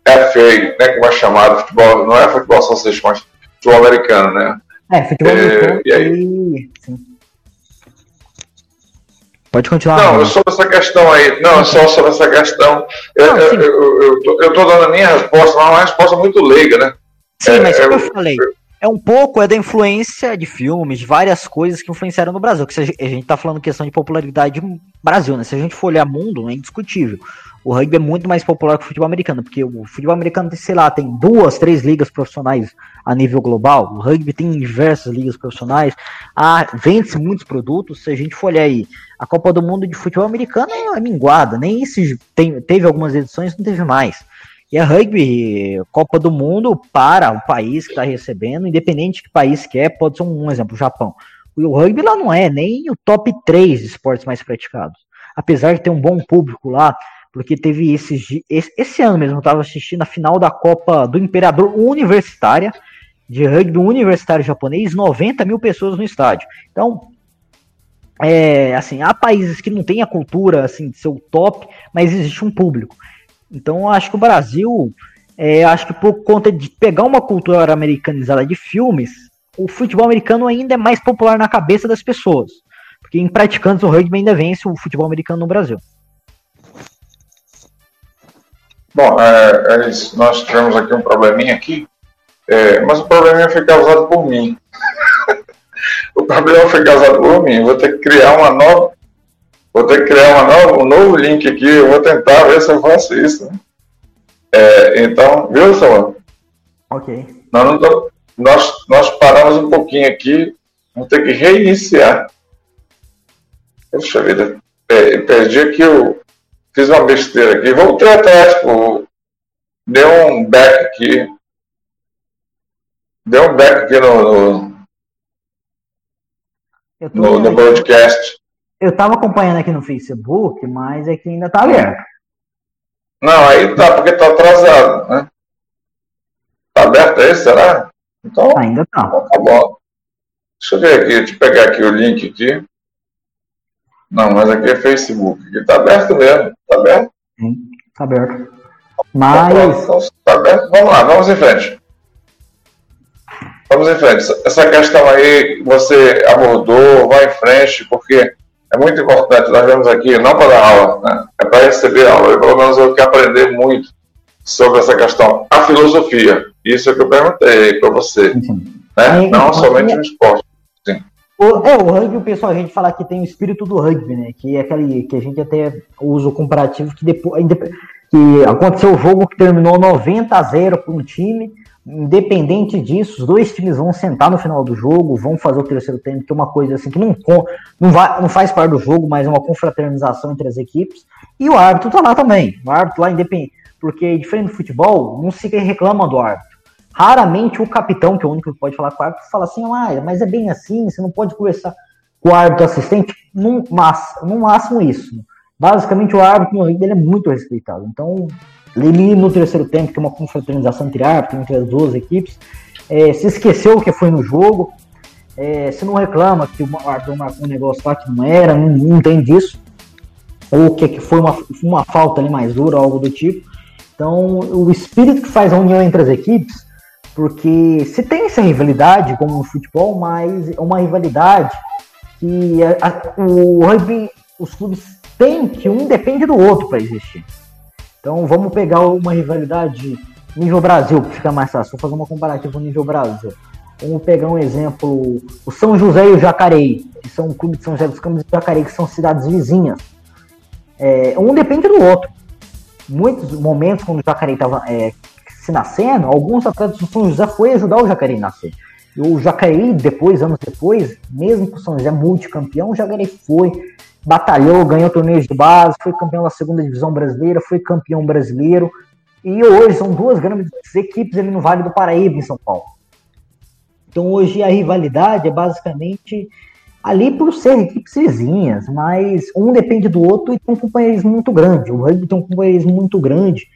FA, né, como é chamado, futebol, não é futebol association, mas futebol americano, né? É, futebol é, americano e, aí... Pode continuar. Não, eu sobre essa questão aí. Não, só sobre essa questão. Eu, eu, eu, eu, tô, dando a minha resposta, mas é uma resposta muito leiga, né? Sim, é, mas como eu falei, é um pouco é da influência de filmes, de várias coisas que influenciaram no Brasil. Que a gente tá falando questão de popularidade no Brasil, né? Se a gente for olhar mundo, é indiscutível. O rugby é muito mais popular que o futebol americano, porque o futebol americano tem, sei lá, tem duas, três ligas profissionais a nível global. O rugby tem diversas ligas profissionais. Ah, vende-se muitos produtos. Se a gente for olhar aí, a Copa do Mundo de futebol americano é minguada. Nem isso tem, teve algumas edições, não teve mais. E a rugby, Copa do Mundo, para o país que está recebendo, independente de que país que é, pode ser um, exemplo, o Japão. O rugby lá não é nem o top 3 de esportes mais praticados. Apesar de ter um bom público lá, porque teve esse, esse, esse ano mesmo, eu estava assistindo a final da Copa do Imperador Universitária, de rugby universitário japonês, 90 mil pessoas no estádio. Então, é, assim, há países que não têm a cultura assim, de ser o top, mas existe um público. Então, acho que o Brasil, é, acho que por conta de pegar uma cultura americanizada de filmes, o futebol americano ainda é mais popular na cabeça das pessoas. Porque em praticantes o rugby ainda vence o futebol americano no Brasil. Bom, é, é. Nós tivemos aqui um probleminha aqui, é, mas o probleminha foi causado por mim. O problema foi causado por mim. Vou ter que criar uma nova Vou ter que criar nova, um novo link aqui, eu vou tentar ver se eu faço isso. Né? É, então, viu, Samuel? Ok. Nós, tô, nós, nós paramos um pouquinho aqui, vamos ter que reiniciar. Poxa vida, é, perdi aqui, eu fiz uma besteira aqui, voltei atrás, tipo, deu um back aqui. Deu um back aqui no, no, no, no broadcast. Eu tava acompanhando aqui no Facebook, mas é que ainda tá aberto. Não, aí tá, porque tá atrasado, né? Tá aberto aí, será? Então, ainda tá. Então tá bom. Deixa eu ver aqui, deixa eu pegar aqui o link aqui. Não, mas aqui é Facebook. Aqui tá aberto mesmo. Tá aberto? Sim, tá aberto. Mas. Então, tá aberto. Vamos lá, vamos em frente. Vamos em frente. Essa questão aí você abordou, vai em frente, porque é muito importante. Nós vemos aqui não para dar aula, né? é para receber aula. Eu, pelo menos, eu quero aprender muito sobre essa questão. A filosofia, isso é que eu perguntei para você. Né? não somente no esporte. Sim. O, é, o rugby, o pessoal, a gente fala que tem o espírito do rugby, né? Que é aquele que a gente até usa o comparativo que depois que aconteceu o jogo que terminou 90 a 0 para um time Independente disso, os dois times vão sentar no final do jogo, vão fazer o terceiro tempo, que é uma coisa assim que não, não, vai, não faz parte do jogo, mas é uma confraternização entre as equipes. E o árbitro tá lá também. O árbitro lá independente. Porque, diferente do futebol, não se reclama do árbitro. Raramente o capitão, que é o único que pode falar com o árbitro, fala assim: ah, mas é bem assim, você não pode conversar com o árbitro assistente. No, no máximo isso. Basicamente, o árbitro no ele é muito respeitado. Então, ele no terceiro tempo, que é uma confraternização entre entre as duas equipes, é, se esqueceu o que foi no jogo, é, se não reclama que o árbitro marcou um negócio lá que não era, não, não tem disso, ou que, que foi uma, uma falta ali mais dura, algo do tipo. Então, o espírito que faz a união entre as equipes, porque se tem essa rivalidade, como no futebol, mas é uma rivalidade que a, a, o rugby, os clubes têm que um depende do outro para existir. Então vamos pegar uma rivalidade nível Brasil, que fica mais fácil. Vou fazer uma comparativa nível Brasil. Vamos pegar um exemplo, o São José e o Jacareí, que são o clube de São José dos Campos e Jacareí, que são cidades vizinhas. É, um depende do outro. Muitos momentos, quando o Jacareí estava é, se nascendo, alguns atletas do São José foi ajudar o Jacareí a nascer. E o Jacareí, depois, anos depois, mesmo com o São José multicampeão, o Jacareí foi batalhou, ganhou torneios de base, foi campeão da segunda divisão brasileira, foi campeão brasileiro. E hoje são duas grandes equipes ali no Vale do Paraíba, em São Paulo. Então hoje a rivalidade é basicamente ali por ser equipes vizinhas, mas um depende do outro e tem um companheirismo muito grande. O rugby tem um companheirismo muito grande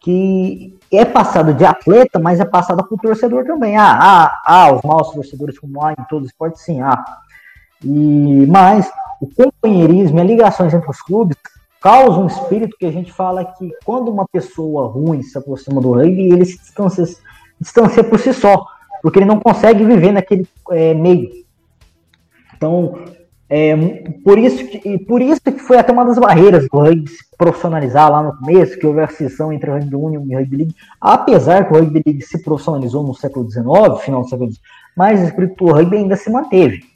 que é passado de atleta, mas é passado por torcedor também. Ah, ah, ah os maus torcedores como há em todo esporte, sim, ah. E, mas o companheirismo e as ligações entre os clubes causam um espírito que a gente fala que quando uma pessoa ruim se aproxima do rugby, ele se distancia, distancia por si só, porque ele não consegue viver naquele é, meio. Então, é, por, isso que, por isso que foi até uma das barreiras do rugby se profissionalizar lá no começo, que houve a cisão entre o Rugby Union e o Rugby League, apesar que o Rugby League se profissionalizou no século XIX, final do século XIX, mas o espírito do rugby ainda se manteve.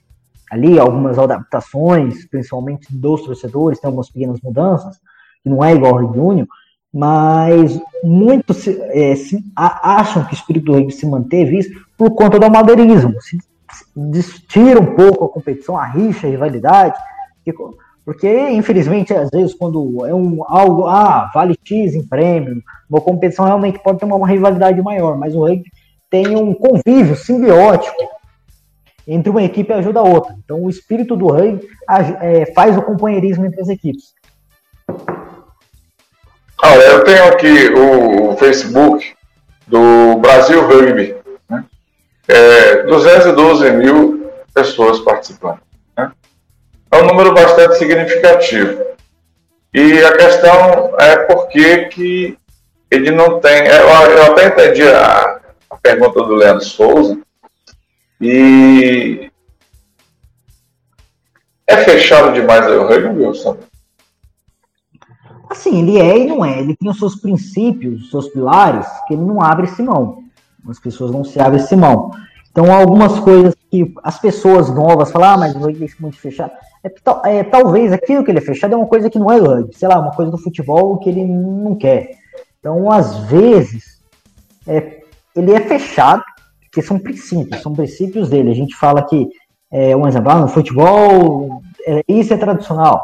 Ali, algumas adaptações, principalmente dos torcedores, tem algumas pequenas mudanças, que não é igual ao Union, mas muitos é, se, acham que o espírito do rugby se manteve isso por conta do amadeirismo. Se tira um pouco a competição, a rixa, a rivalidade, porque infelizmente às vezes quando é um algo, ah, vale X em prêmio, uma competição realmente pode ter uma, uma rivalidade maior, mas o rugby tem um convívio simbiótico entre uma equipe ajuda a outra. Então o espírito do rugby é, faz o companheirismo entre as equipes. Olha, eu tenho aqui o Facebook do Brasil Rugby é, 212 mil pessoas participando. Né? É um número bastante significativo. E a questão é por que, que ele não tem. É, eu, eu até entendi a, a, pergunta do Leandro Souza. E é fechado demais o rugby, Wilson? Assim, ele é e não é. Ele tem os seus princípios, os seus pilares, que ele não abre esse mão as pessoas não se abrem esse mão. Então, algumas coisas que as pessoas novas falam, ah, mas o rugby é muito fechado. É, é, talvez aquilo que ele é fechado é uma coisa que não é rugby, sei lá, uma coisa do futebol que ele não quer. Então, às vezes, é, ele é fechado, são princípios, são princípios dele. A gente fala que, é, um exemplo, ah, no futebol, é, isso é tradicional.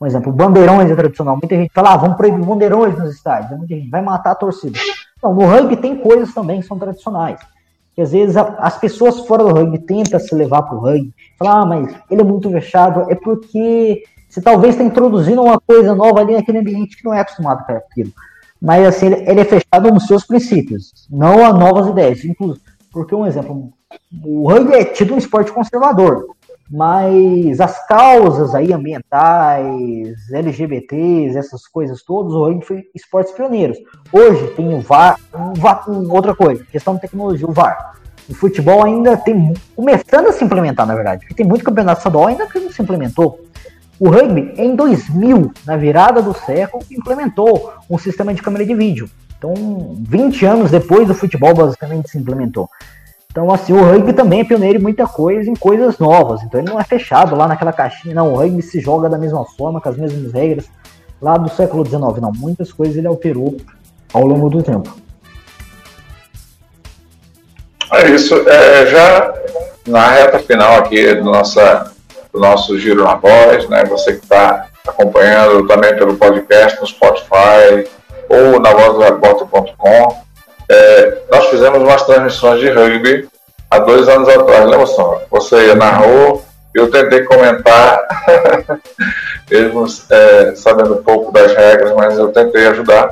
Um exemplo, bandeirões é tradicional. Muita gente fala, ah, vamos proibir bandeirões nos estádios. Muita gente vai matar a torcida. Não, no rugby tem coisas também que são tradicionais. Que às vezes a, as pessoas fora do rugby tentam se levar para o rugby, falar, ah, mas ele é muito fechado, é porque você talvez está introduzindo uma coisa nova ali naquele ambiente que não é acostumado com aquilo. Mas assim, ele, ele é fechado nos seus princípios, não a novas ideias. Inclusive, porque um exemplo, o rugby é tido um esporte conservador mas as causas aí ambientais, LGBTs, essas coisas todas, o rugby foi esportes pioneiros. Hoje tem o VAR, um VAR outra coisa, questão de tecnologia, o VAR. O futebol ainda tem começando a se implementar, na verdade, porque tem muito campeonato estadual ainda que não se implementou. O rugby, em 2000, na virada do século, implementou um sistema de câmera de vídeo. Então, 20 anos depois do futebol, basicamente se implementou. Então, assim, o rugby também é pioneiro em muita coisa, em coisas novas. Então, ele não é fechado lá naquela caixinha, não. O rugby se joga da mesma forma, com as mesmas regras, lá do século XIX. Não, muitas coisas ele alterou ao longo do tempo. É isso. É, já na reta final aqui do, nossa, do nosso Giro na Voz, né? Você que está acompanhando também pelo podcast no Spotify ou na vozdorebota.com é, nós fizemos umas transmissões de rugby há dois anos atrás, lembra só? Você narrou, eu tentei comentar, mesmo é, sabendo um pouco das regras, mas eu tentei ajudar.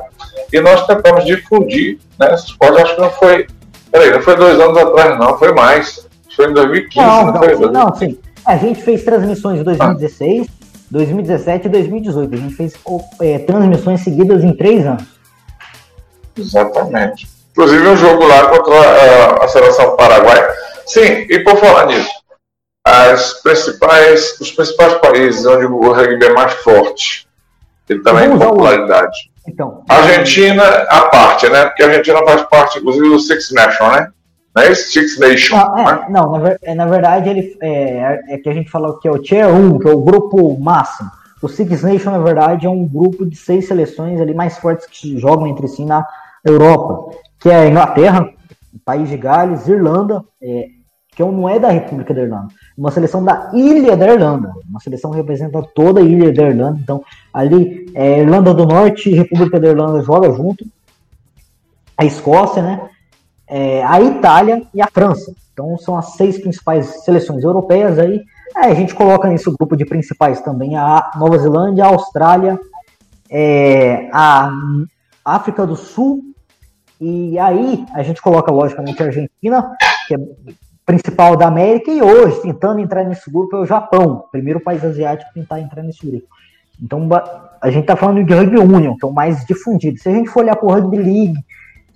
E nós tentamos difundir, né? Esse esporte acho que não foi. Peraí, não foi dois anos atrás, não, foi mais. Foi em 2015, não, não, não foi? Não, sim. A gente fez transmissões em 2016, ah. 2017 e 2018. A gente fez é, transmissões seguidas em três anos. Exatamente. Inclusive um jogo lá contra a, a seleção paraguaia. Sim, e por falar nisso, as principais, os principais países onde o rugby é mais forte, ele também tem popularidade. Então, Argentina, a parte, né? Porque a Argentina faz parte, inclusive, do Six Nations, né? Não é Six Nations? Não, é, não na, é, na, verdade, ele, é, é, que a gente falou que é o Tier 1, que é o grupo máximo. O Six Nations, na verdade, é um grupo de seis seleções ali mais fortes que jogam entre si na Europa que é a Inglaterra, País de Gales, Irlanda, é, que não é da República da Irlanda, uma seleção da Ilha da Irlanda, uma seleção que representa toda a Ilha da Irlanda, então ali é, Irlanda do Norte e República da Irlanda joga junto, a Escócia, né? É, a Itália e a França. Então são as seis principais seleções europeias aí. É, a gente coloca nesse grupo de principais também a Nova Zelândia, a Austrália, é, a África do Sul, e aí a gente coloca logicamente a Argentina, que é principal da América, e hoje, tentando entrar nesse grupo, é o Japão, primeiro país asiático a tentar entrar nesse grupo. Então a gente está falando de Rugby Union, que é o mais difundido. Se a gente for olhar para o Rugby League,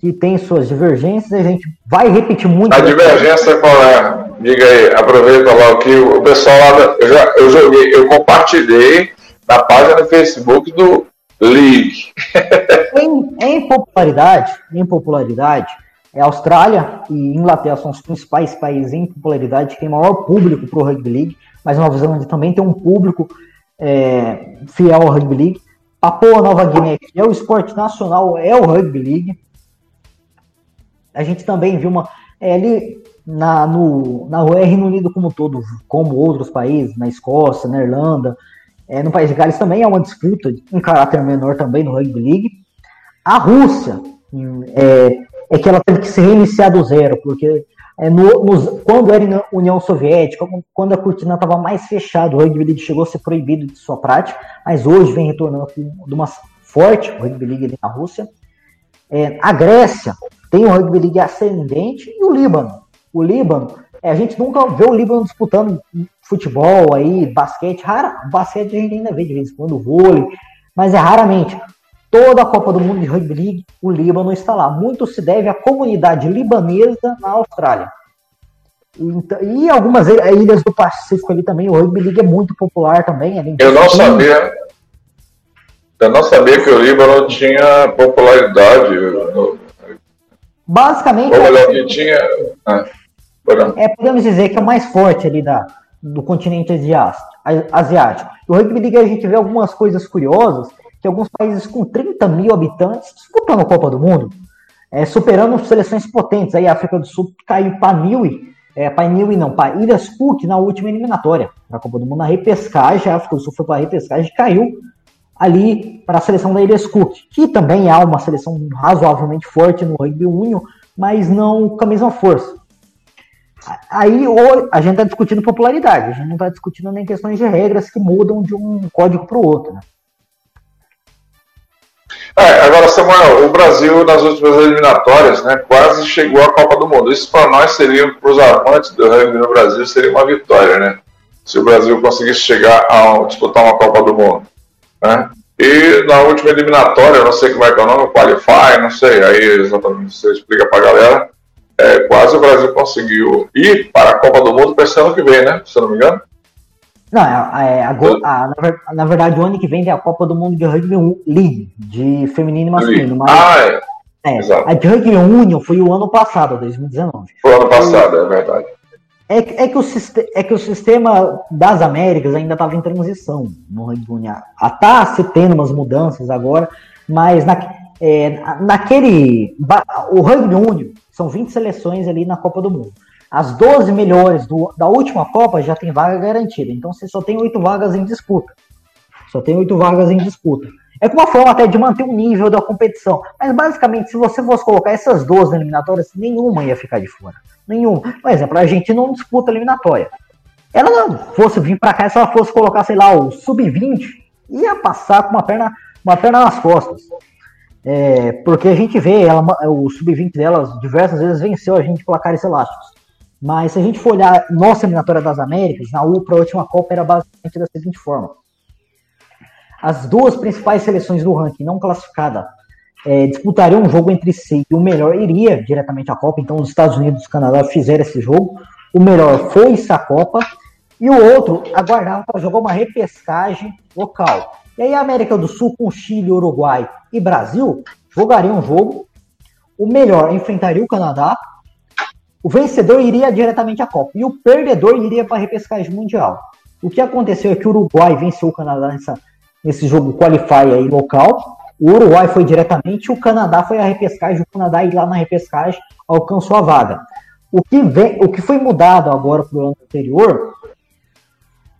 que tem suas divergências, a gente vai repetir muito. A divergência qual é? Diga aí, aproveita lá o que o pessoal lá. Eu, já, eu joguei, eu compartilhei na página do Facebook do League. em, em popularidade, em popularidade, é Austrália e Inglaterra são os principais países em popularidade, que tem maior público para o Rugby League, mas Nova Zelândia também tem um público é, fiel ao Rugby League. Papua Nova Guiné, que é o esporte nacional, é o Rugby League. A gente também viu uma. É, ali na, no, na Reino Unido como todo, como outros países, na Escócia, na Irlanda, é, no País de Gales também é uma disputa em caráter menor também no Rugby League. A Rússia é, é que ela teve que se reiniciar do zero, porque é, no, nos, quando era União Soviética, quando a cortina estava mais fechada, o Rugby League chegou a ser proibido de sua prática, mas hoje vem retornando de uma forte Rugby League na Rússia. É, a Grécia tem o Rugby League ascendente e o Líbano. O Líbano, é, a gente nunca vê o Líbano disputando futebol aí, basquete, rara, basquete a gente ainda vê de vez em quando, vôlei, mas é raramente. Toda a Copa do Mundo de Rugby League, o Líbano está lá. Muito se deve à comunidade libanesa na Austrália. E, algumas ilhas do Pacífico ali também, o Rugby League é muito popular também. Eu não sabia. Eu não sabia que o Líbano tinha popularidade. Basicamente. Melhor, que tinha. Ah, é, podemos dizer que é o mais forte ali da, do continente asiático. O Rugby League a gente vê algumas coisas curiosas, que alguns países com 30 mil habitantes disputando a Copa do Mundo, é, superando seleções potentes. Aí a África do Sul caiu para Niue, é, para Niue não, para Ilhas Cook na última eliminatória da Copa do Mundo, na repescagem, a África do Sul foi para a repescagem e caiu ali para a seleção da Cook, que também há uma seleção razoavelmente forte no Rugby Union, mas não com a mesma força. Aí a gente está discutindo popularidade, a gente não está discutindo nem questões de regras que mudam de um código para o outro. Né? É, agora, Samuel, o Brasil nas últimas eliminatórias né, quase chegou à Copa do Mundo. Isso para nós seria, para os amantes do rugby no Brasil, seria uma vitória, né? Se o Brasil conseguisse chegar a disputar uma Copa do Mundo. Né? E na última eliminatória, não sei como é que é o nome, Qualify, não sei, aí exatamente você explica para a galera, é, quase o Brasil conseguiu ir para a Copa do Mundo para esse ano que vem, né? Se eu não me engano. Não, é, é a, a, a, na verdade, o ano que vem tem a Copa do Mundo de Rugby League, de feminino e masculino. Mas, ah, é. é a de Rugby Union foi o ano passado, 2019. Foi o ano passado, é verdade. É, é, que o, é que o sistema das Américas ainda estava em transição no Union. Está se tendo umas mudanças agora, mas na, é, naquele. O Rugby Union são 20 seleções ali na Copa do Mundo. As 12 melhores do, da última Copa já tem vaga garantida. Então você só tem oito vagas em disputa. Só tem oito vagas em disputa. É uma forma até de manter o nível da competição. Mas basicamente, se você fosse colocar essas 12 eliminatórias, nenhuma ia ficar de fora. Nenhuma. Por exemplo, a gente não disputa eliminatória. Ela não fosse vir para cá, se ela fosse colocar, sei lá, o sub-20, ia passar com uma perna, uma perna nas costas. É, porque a gente vê, ela, o sub-20 delas diversas vezes venceu a gente placares elásticos. Mas se a gente for olhar nossa eliminatória das Américas, na UPA, a última Copa era basicamente da seguinte forma. As duas principais seleções do ranking não classificada é, disputariam um jogo entre si e o melhor iria diretamente à Copa. Então, os Estados Unidos e o Canadá fizeram esse jogo. O melhor foi essa Copa. E o outro aguardava para jogar uma repescagem local. E aí, a América do Sul, com Chile, Uruguai e Brasil, jogariam um jogo. O melhor enfrentaria o Canadá o vencedor iria diretamente à Copa e o perdedor iria para a repescagem mundial. O que aconteceu é que o Uruguai venceu o Canadá nessa, nesse jogo qualify aí local. O Uruguai foi diretamente, o Canadá foi a repescagem, o Canadá ir lá na repescagem alcançou a vaga. O que, vem, o que foi mudado agora para o ano anterior,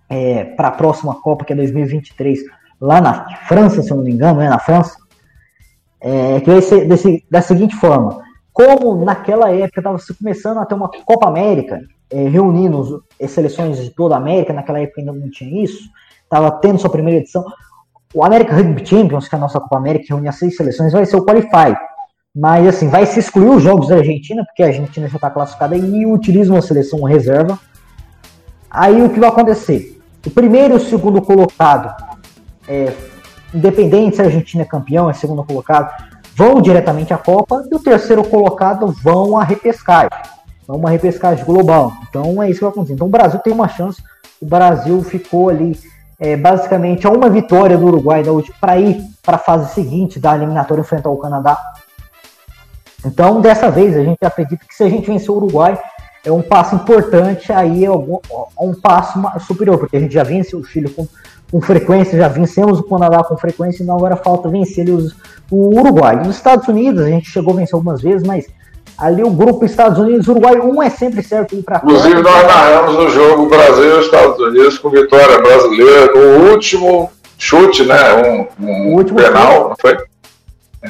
é, para a próxima Copa, que é 2023, lá na França, se eu não me engano, é na França, é, que vai ser desse, da seguinte forma: como naquela época estava se começando a ter uma Copa América, é, reunindo as seleções de toda a América, naquela época ainda não tinha isso, estava tendo sua primeira edição. O América Rugby Champions, que é a nossa Copa América, que reúne as seis seleções, vai ser o Qualify. Mas, assim, vai se excluir os jogos da Argentina, porque a Argentina já está classificada e utiliza uma seleção reserva. Aí o que vai acontecer? O primeiro e o segundo colocado, é, independente se a Argentina é campeão, é segundo colocado, vão diretamente à Copa e o terceiro colocado vão à repescagem. É uma repescagem global. Então é isso que vai acontecer. Então o Brasil tem uma chance. O Brasil ficou ali é, basicamente a uma vitória do Uruguai da última para ir para a fase seguinte da eliminatória enfrentar o Canadá. Então dessa vez a gente acredita que se a gente vencer o Uruguai é um passo importante, aí é algum, um passo superior, porque a gente já venceu o Chile com, com frequência, já vencemos o Canadá com frequência, então agora falta vencer os, o Uruguai. Os Estados Unidos, a gente chegou a vencer algumas vezes, mas ali o grupo Estados Unidos Uruguai, um é sempre certo ir para Inclusive, nós narramos o jogo Brasil e Estados Unidos com vitória brasileira no último chute, né? Um, um último penal, não foi?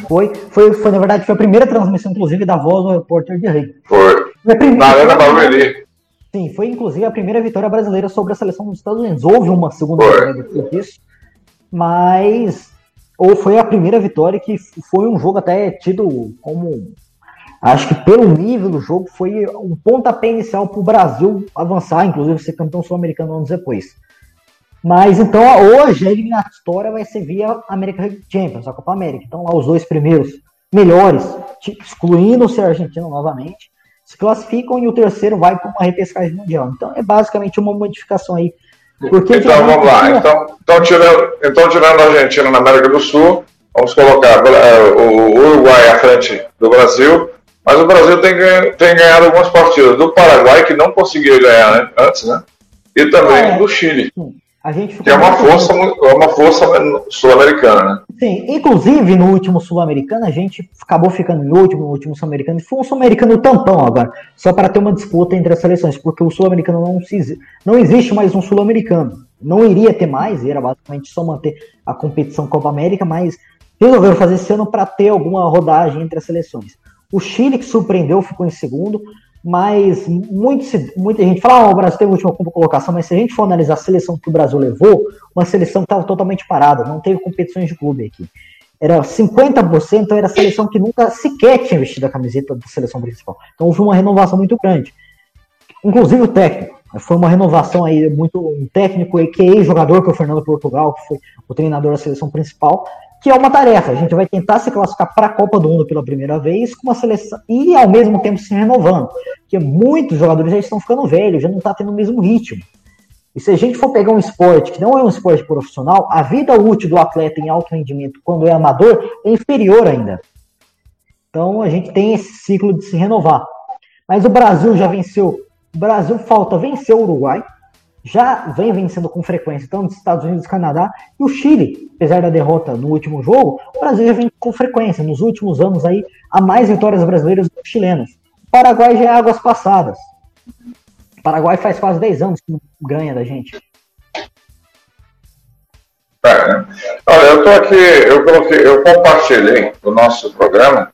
Foi, foi, foi, na verdade, foi a primeira transmissão, inclusive, da voz do repórter de rei. Foi. Na Arena Barueri. Sim, foi inclusive a primeira vitória brasileira sobre a seleção dos Estados Unidos. Houve uma segunda vitória depois disso, mas ou foi a primeira vitória que foi um jogo até tido como acho que pelo nível do jogo foi um pontapé inicial para o Brasil avançar, inclusive ser campeão sul-americano anos depois. Mas então hoje a eliminatória vai ser via América Champions, a Copa América. Então lá os dois primeiros melhores, excluindo-se a Argentina novamente, se classificam e o terceiro vai para uma repescagem mundial. Então é basicamente uma modificação aí. Porque então vamos lá. Então, então, tirando, então tirando a Argentina na América do Sul, vamos colocar é, o Uruguai à frente do Brasil, mas o Brasil tem, tem ganhado algumas partidas do Paraguai, que não conseguiu ganhar né, antes, né? E também é, do Chile. Sim. A gente que é uma força, é uma força sul-americana, né? Sim, inclusive no último sul-americano a gente acabou ficando no último, no último sul-americano e foi um sul-americano tampão agora, só para ter uma disputa entre as seleções, porque o sul-americano não, se, não existe mais um sul-americano. Não iria ter mais, era basicamente só manter a competição Copa América, mas resolveram fazer esse ano para ter alguma rodagem entre as seleções. O Chile, que surpreendeu, ficou em segundo mas muito, muita gente fala, ah, o Brasil tem a última colocação, mas se a gente for analisar a seleção que o Brasil levou, uma seleção que estava totalmente parada, não teve competições de clube aqui. Era 50%, era a seleção que nunca sequer tinha vestido a camiseta da seleção principal. Então houve uma renovação muito grande. Inclusive o técnico. Foi uma renovação aí, muito um técnico que é ex-jogador, que é o Fernando Portugal, que foi o treinador da seleção principal, que é uma tarefa. A gente vai tentar se classificar para a Copa do Mundo pela primeira vez com uma seleção e ao mesmo tempo se renovando, porque muitos jogadores já estão ficando velhos, já não está tendo o mesmo ritmo. E se a gente for pegar um esporte que não é um esporte profissional, a vida útil do atleta em alto rendimento, quando é amador, é inferior ainda. Então a gente tem esse ciclo de se renovar. Mas o Brasil já venceu. O Brasil falta vencer o Uruguai, já vem vencendo com frequência, tanto os Estados Unidos, Canadá e o Chile, apesar da derrota no último jogo, o Brasil já vem com frequência, nos últimos anos aí, há mais vitórias brasileiras do que chilenas. O Paraguai já é águas passadas. O Paraguai faz quase 10 anos que não ganha da gente. É, olha, eu tô aqui, eu coloquei, eu compartilhei o nosso programa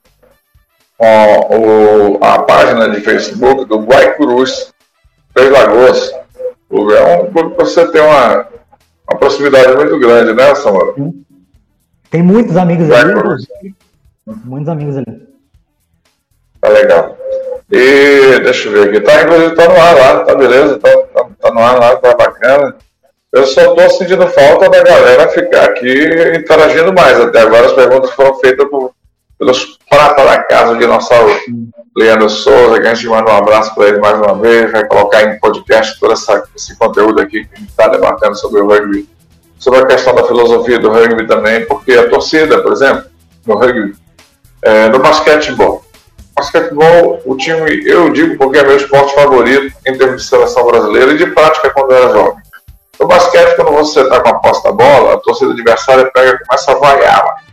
com o, a página de Facebook do Guaicurus Três Lagoas é um clube que você tem uma, uma proximidade muito grande, né, Samara? Tem muitos amigos ali. Muitos amigos ali. Tá legal. E deixa eu ver aqui. Tá, inclusive, tá no ar lá, tá beleza? Tá, tá, tá no ar lá, tá bacana. Eu só tô sentindo falta da galera ficar aqui interagindo mais. Até agora as perguntas foram feitas por, pelos prata da casa, o dinossauro Leandro Souza, que a gente manda um abraço para ele mais uma vez, vai colocar em podcast todo essa, esse conteúdo aqui que a gente está debatendo sobre o rugby, sobre a questão da filosofia do rugby também, porque a torcida, por exemplo, no rugby, é, no basquetebol. Basquetebol, o time, eu digo porque é meu esporte favorito em termos de seleção brasileira e de prática quando eu era jovem. No basquete, quando você está com a posse da bola, a torcida adversária pega e começa a vaiar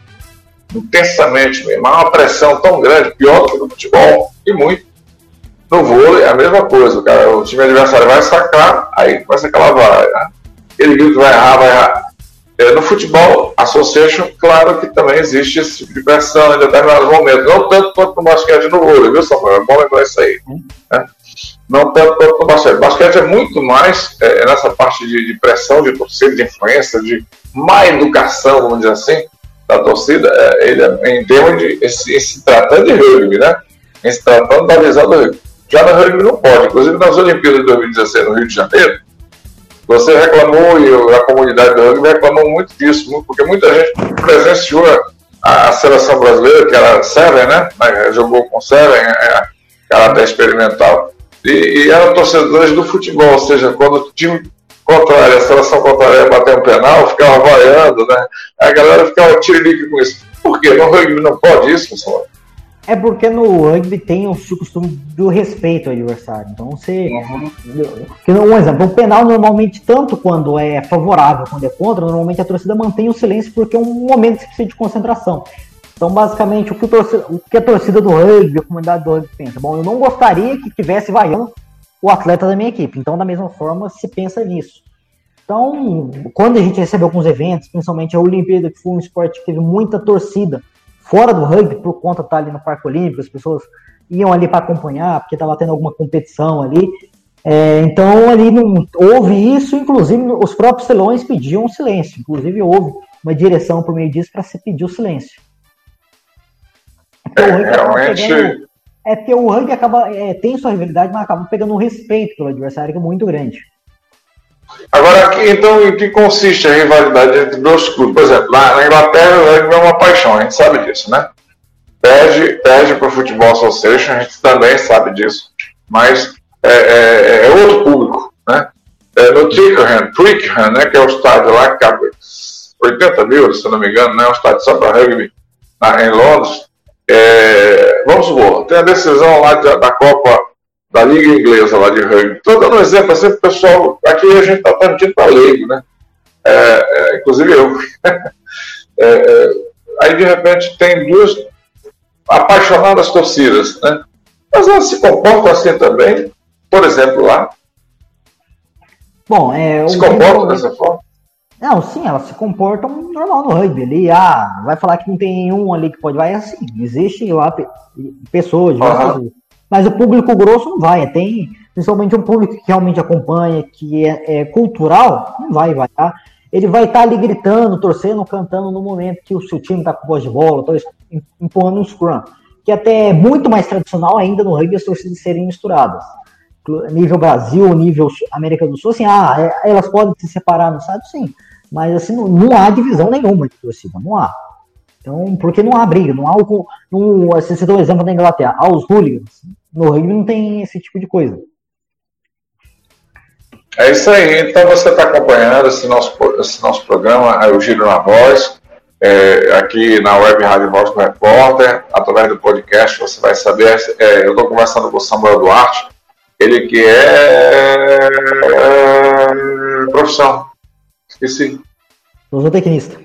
intensamente mesmo. Há uma pressão tão grande, pior que no futebol, e muito. No vôlei é a mesma coisa, cara. O time adversário vai sacar, aí começa aquela vaia. Né? Ele viu que vai errar, vai errar. É, no futebol association, claro que também existe esse tipo de pressão em determinados momentos. Não tanto quanto no basquete no vôlei, viu, Samuel? É bom lembrar isso aí. Né? Não tanto quanto no basquete. Basquete é muito mais é, nessa parte de, de, pressão, de torcida, de influência, de má educação, vamos dizer assim, da torcida. É, ele é, em termos de. Esse, se tratando de rugby, né? Em se tratando da visão do rugby. Já no rugby não pode. Inclusive nas Olimpíadas de 2016 no Rio de Janeiro, você reclamou e a comunidade do rugby reclamou muito disso, porque muita gente presenciou a, a seleção brasileira, que era Seven, né? Jogou com Seven, é, até experimental. E, e eram torcedores do futebol, ou seja, quando o time contrário, a seleção contrária ia bater um penal, ficava vaiando, né? A galera ficava tiririca com isso. Por quê? No rugby não pode isso, pessoal? É porque no rugby tem o costume do respeito ao adversário. Então você. Uhum. Um exemplo, o penal normalmente, tanto quando é favorável, quando é contra, normalmente a torcida mantém o silêncio porque é um momento que você precisa de concentração. Então, basicamente, o que, o que a torcida do rugby, a comunidade do rugby pensa? Bom, eu não gostaria que tivesse vaiando o atleta da minha equipe. Então, da mesma forma, se pensa nisso. Então, quando a gente recebe alguns eventos, principalmente a Olimpíada, que foi um esporte que teve muita torcida, fora do rugby, por conta de estar ali no Parque Olímpico, as pessoas iam ali para acompanhar, porque estava tendo alguma competição ali. É, então, ali não, houve isso, inclusive os próprios telões pediam silêncio. Inclusive, houve uma direção por meio disso para se pedir o silêncio. É, realmente. Pegando, é porque o rugby acaba, é, tem sua rivalidade, mas acaba pegando um respeito pelo adversário que é muito grande. Agora, então, em que consiste a rivalidade entre dois clubes? Por exemplo, lá na Inglaterra, o rugby é uma paixão, a gente sabe disso, né? Perde, perde para o Futebol Association, a gente também sabe disso, mas é, é, é outro público, né? É, no Twickenham, Twickenham, né, que é o estádio lá que cabe 80 mil, se não me engano, né, um estádio só para rugby na, em Londres. É, vamos supor, tem a decisão lá de, da Copa da Liga Inglesa lá de rugby. Estou dando um exemplo assim para o pessoal. Aqui a gente está transmitindo para leigo, né? É, é, inclusive eu. É, é, aí de repente tem duas apaixonadas torcidas, né? Mas elas se comportam assim também, por exemplo, lá. Bom, é, se comportam dessa forma? Não, sim, elas se comportam normal no rugby ali. Ah, vai falar que não tem nenhum ali que pode vai assim. Existe lá pessoas, diversas uhum. Mas o público grosso não vai. Tem principalmente um público que realmente acompanha, que é, é cultural, não vai vai tá? Ele vai estar tá ali gritando, torcendo, cantando no momento que o seu time está com voz de bola, tá empurrando um scrum. Que até é muito mais tradicional ainda no rugby as torcidas serem misturadas. Nível Brasil, nível América do Sul, assim, ah, é, elas podem se separar no estado, sim. Mas assim, não, não há divisão nenhuma de torcida, não há. Então, porque não há briga, não há o. Não, você citou o exemplo da Inglaterra, há os hooligans. No rugby não tem esse tipo de coisa. É isso aí. Então você está acompanhando esse nosso, esse nosso programa, é o Giro na Voz, é, aqui na Web Rádio Voz do Repórter, através do podcast, você vai saber. É, eu estou conversando com o Samuel Duarte, ele que é, é profissão. Esqueci. Zootecnista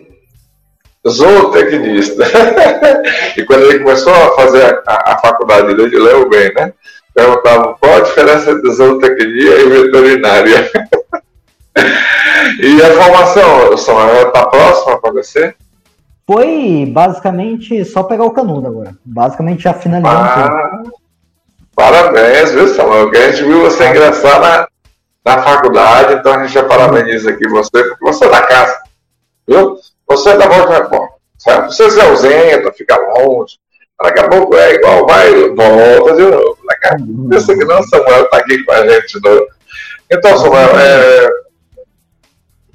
zootecnista. e quando ele começou a fazer a, a faculdade dele, leu bem, né? Perguntava qual a diferença entre zootecnia e veterinária. e a formação, Samuel, está próxima para você? Foi basicamente só pegar o canudo agora. Basicamente já finalizando ah, Parabéns, viu, Samuel? Que a gente viu você ingressar na, na faculdade, então a gente já parabeniza aqui você, porque você é da casa. Viu? Você dá volta repórter, certo? Você se ausenta, fica longe. Daqui a pouco é igual, vai, volta de novo. Daqui a pouco, pensa que não, Samuel está aqui com a gente de novo. Então, Samuel, é,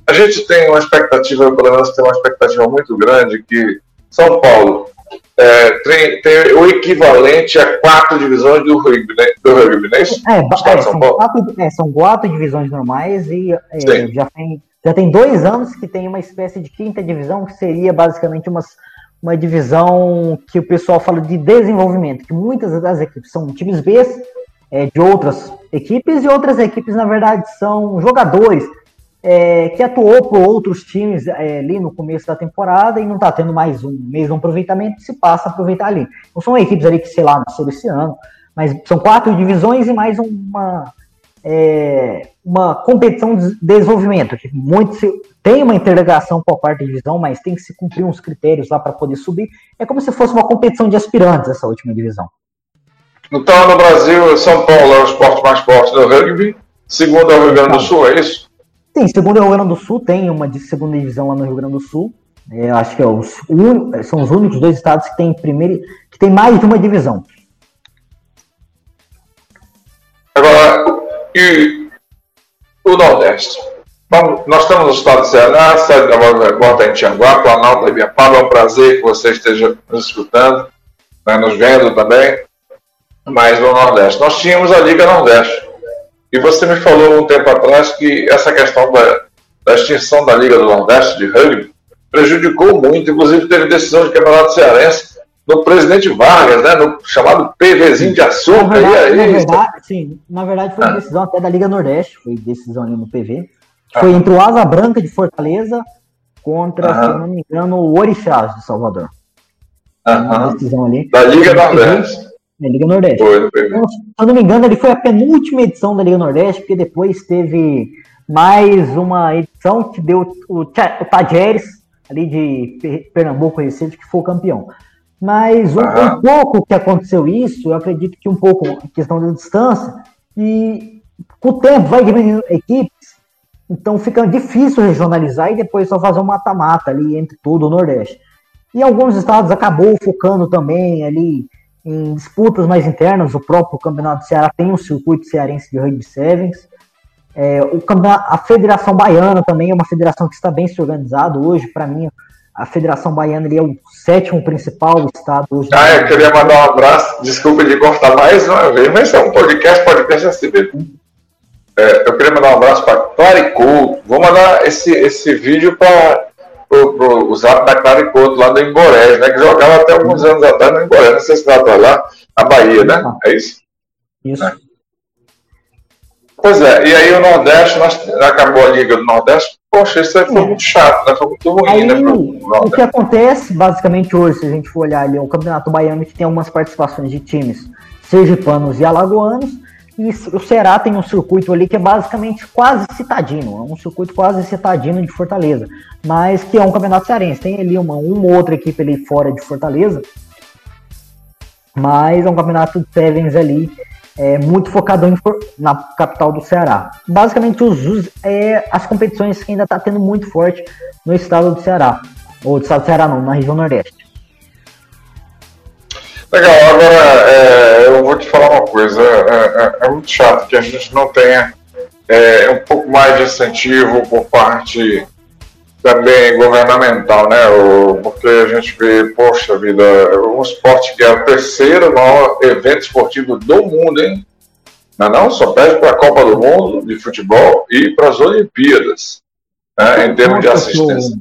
a gente tem uma expectativa, pelo menos tem uma expectativa muito grande que São Paulo é, tem, tem, o equivalente a quatro divisões do rugby, né? Do rugby, não é? É, é são, quatro, é, são quatro divisões normais e é, já tem já tem dois anos que tem uma espécie de quinta divisão, que seria basicamente uma, uma divisão que o pessoal fala de desenvolvimento, que muitas das equipes são times B é, de outras equipes, e outras equipes, na verdade, são jogadores é, que atuou por outros times é, ali no começo da temporada e não está tendo mais um mesmo aproveitamento, se passa a aproveitar ali. Não são equipes ali que, sei lá, nasceram esse ano, mas são quatro divisões e mais uma é, uma competição de desenvolvimento, que muito se, tem uma interligação com a quarta divisão, mas tem que se cumprir uns critérios lá para poder subir. É como se fosse uma competição de aspirantes essa última divisão. Então, no Brasil, São Paulo é o esporte mais forte do rugby, segundo é o Rio Grande do Sul, é isso? Sim, segundo o Rio Grande do Sul, tem uma de segunda divisão lá no Rio Grande do Sul. É, acho que é os, são os únicos dois estados que tem primeiro, que tem mais de uma divisão. Agora, e o Nordeste? nós estamos no estado de Ceará, sede da do Repórter em Tianguá, Planalto da Ibiapaba. É um prazer que você esteja nos escutando, né, nos vendo também. Mas no Nordeste. Nós tínhamos a Liga Nordeste. E você me falou um tempo atrás que essa questão da, da extinção da Liga do Nordeste de rugby prejudicou muito, inclusive teve decisão de campeonato cearense no presidente Vargas, né, no chamado PVzinho de açúcar. Na verdade, e aí, na verdade, sim, na verdade foi ah. decisão até da Liga Nordeste, foi decisão ali no PV. Foi ah. entre o Asa Branca de Fortaleza contra, ah. se não me engano, o Orixás de Salvador. Uma decisão ali. Da Liga Nordeste. É, Liga Nordeste. Foi, foi. Então, se eu não me engano, ele foi a penúltima edição da Liga Nordeste, porque depois teve mais uma edição que deu o, o Tajeres, ali de Pernambuco Recife, que foi o campeão. Mas um, um, pouco que aconteceu isso, eu acredito que um pouco a questão da distância, e com o tempo vai diminuindo equipes, então fica difícil regionalizar e depois só fazer um mata-mata ali entre todo o Nordeste. E alguns estados acabou focando também ali em disputas mais internas, o próprio Campeonato do Ceará tem um circuito cearense de rugby sevens, é, o a Federação Baiana também é uma federação que está bem se organizado hoje. Para mim, a Federação Baiana ele é o sétimo principal estado hoje. Ah, eu queria mandar um abraço. Desculpa de cortar mais uma vez, mas é um podcast, podcast assim mesmo. É, eu queria mandar um abraço para Claricouto. Vou mandar esse, esse vídeo para o zap da Claricouto, lá do Emborés, né? Que jogava até alguns anos atrás no Emborés, não sei se está lá, a Bahia, né? É isso? Isso. É. Pois é, e aí o Nordeste, nós, acabou a Liga do Nordeste, poxa, isso aí foi é. muito chato, né? Foi muito ruim, aí, né? O que acontece, basicamente, hoje, se a gente for olhar ali, é o Campeonato Baiano que tem algumas participações de times sergipanos e alagoanos, e o Ceará tem um circuito ali que é basicamente quase citadino, é um circuito quase citadino de Fortaleza, mas que é um campeonato cearense. Tem ali uma, uma outra equipe ali fora de Fortaleza, mas é um campeonato de sevens ali é, muito focado em, na capital do Ceará. Basicamente, os, é, as competições que ainda está tendo muito forte no estado do Ceará. Ou do estado do Ceará, não, na região Nordeste. Legal, agora é, eu vou te falar uma coisa. É, é, é muito chato que a gente não tenha é, um pouco mais de incentivo por parte também governamental, né? O, porque a gente vê, poxa vida, um esporte que é o terceiro maior evento esportivo do mundo, hein? Não, não só pede para a Copa do Mundo de futebol e para as Olimpíadas, né, em termos de assistência.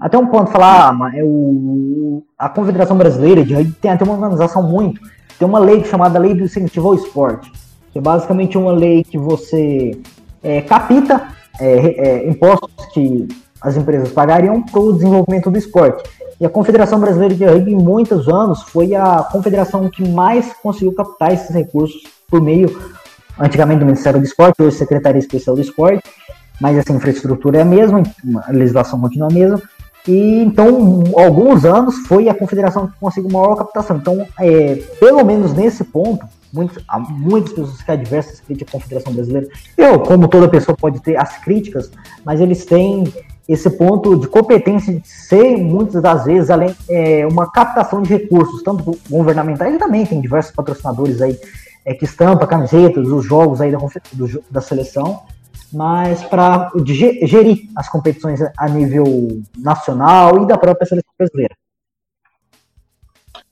Até um ponto falar, ah, é o, a Confederação Brasileira de Rugby tem até uma organização muito. Tem uma lei chamada Lei do Incentivo ao Esporte, que é basicamente uma lei que você é, capita é, é, impostos que as empresas pagariam para o desenvolvimento do esporte. E a Confederação Brasileira de Rugby, em muitos anos, foi a confederação que mais conseguiu captar esses recursos por meio, antigamente, do Ministério do Esporte, hoje Secretaria Especial do Esporte, mas essa infraestrutura é a mesma, a legislação continua a mesma. E então, alguns anos, foi a confederação que conseguiu maior captação. Então, é, pelo menos nesse ponto, muitas, há muitas pessoas que adversas críticas à Confederação Brasileira. Eu, como toda pessoa, pode ter as críticas, mas eles têm esse ponto de competência de ser, muitas das vezes, além é, uma captação de recursos, tanto governamentais, e também tem diversos patrocinadores aí é, que estampa camisetas, os jogos aí da, da seleção, mas para gerir as competições a nível nacional e da própria seleção brasileira.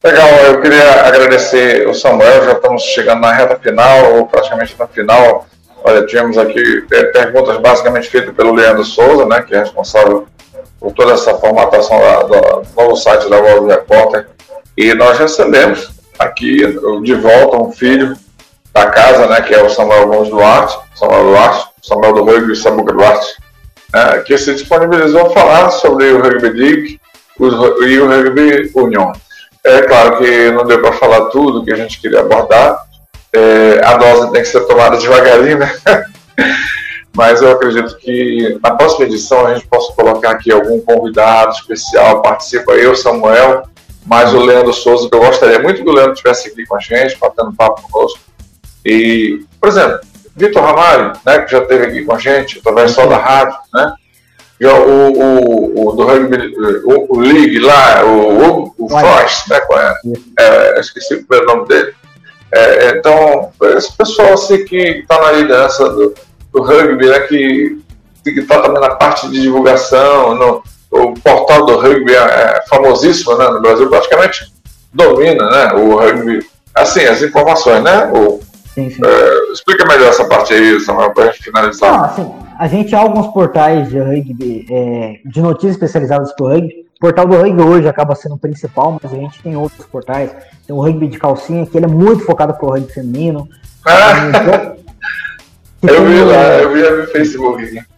Legal, eu queria agradecer o Samuel, já estamos chegando na reta final, ou praticamente na final Olha, tínhamos aqui é, perguntas basicamente feitas pelo Leandro Souza, né, que é responsável por toda essa formatação da, do novo site da World Repórter. E nós recebemos aqui de volta um filho da casa, né, que é o Samuel Gomes Duarte, Samuel Duarte, Samuel do Rugby Samuca Duarte, né, que se disponibilizou a falar sobre o Rugby League e o Rugby Union. É claro que não deu para falar tudo que a gente queria abordar, É, a dose tem que ser tomada devagarinho, né? Mas eu acredito que na próxima edição a gente possa colocar aqui algum convidado especial, participa eu, Samuel, mais o Leandro Souza, que eu gostaria muito que o Leandro estivesse aqui com a gente, batendo papo conosco. E, por exemplo, Vitor Ramalho, né, que já esteve aqui com a gente, através só da rádio, né? O, o, o do rugby, o, o League lá, o, o, o Frost, né? É, é, esqueci o primeiro nome dele. É, então, esse pessoal assim que está na liderança do, do rugby, né, que está também na parte de divulgação, no, o portal do rugby é, é famosíssimo né, no Brasil, praticamente domina né, o rugby, assim, as informações, né? O, sim, sim. É, explica melhor essa parte aí, Samuel, para a gente finalizar. Ah, assim, a gente tem alguns portais de rugby, é, de notícias especializadas para o rugby. O portal do rugby hoje acaba sendo o principal, mas a gente tem outros portais. Tem o rugby de calcinha, que ele é muito focado para o rugby feminino. Ah. eu vi lá, eu vi no Facebook aqui.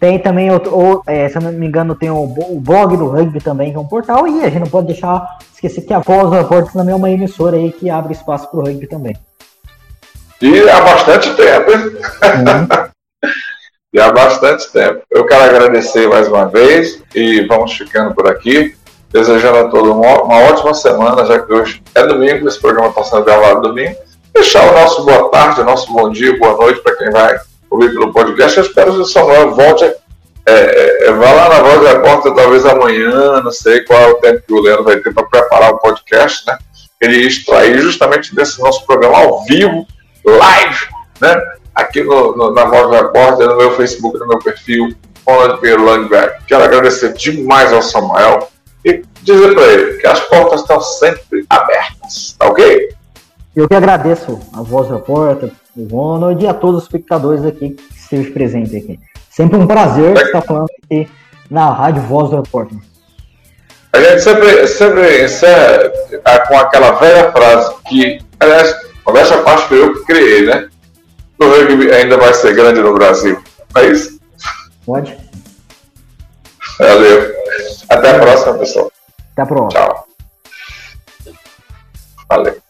Tem também, ou, é, se eu não me engano, tem o, o, blog do rugby também, que é um portal, e a gente não pode deixar esquecer que a Voz Repórter também é uma emissora aí que abre espaço para o rugby também. E há bastante tempo, hein? Uhum. e há bastante tempo. Eu quero agradecer mais uma vez e vamos ficando por aqui. Desejando a todos uma, uma ótima semana, já que hoje é domingo, esse programa está sendo gravado domingo. Deixar o nosso boa tarde, o nosso bom dia, boa noite para quem vai ouvir pelo podcast. Eu espero que o Samuel volte. É, é, é, vá lá na Voz da Porta, talvez amanhã, não sei qual é o tempo que o Leandro vai ter para preparar o podcast, né? Ele extrair justamente desse nosso programa ao vivo, live, né? Aqui no, no, na Voz da Porta, no meu Facebook, no meu perfil, Ronald Pedro Langberg. Quero agradecer demais ao Samuel e dizer para ele que as portas estão sempre abertas, tá ok? Eu que agradeço a Voz da Porta, o Ronald e a todos os espectadores aqui que estejam presentes aqui. Sempre um prazer é. estar falando aqui na Rádio Voz do Repórter. A gente sempre, sempre encerra com aquela velha frase que, aliás, modéstia a parte foi eu que criei, né? O rugby ainda vai ser grande no Brasil. É isso? Pode. Valeu. Até a próxima, pessoal. Até a próxima. Tchau. Valeu.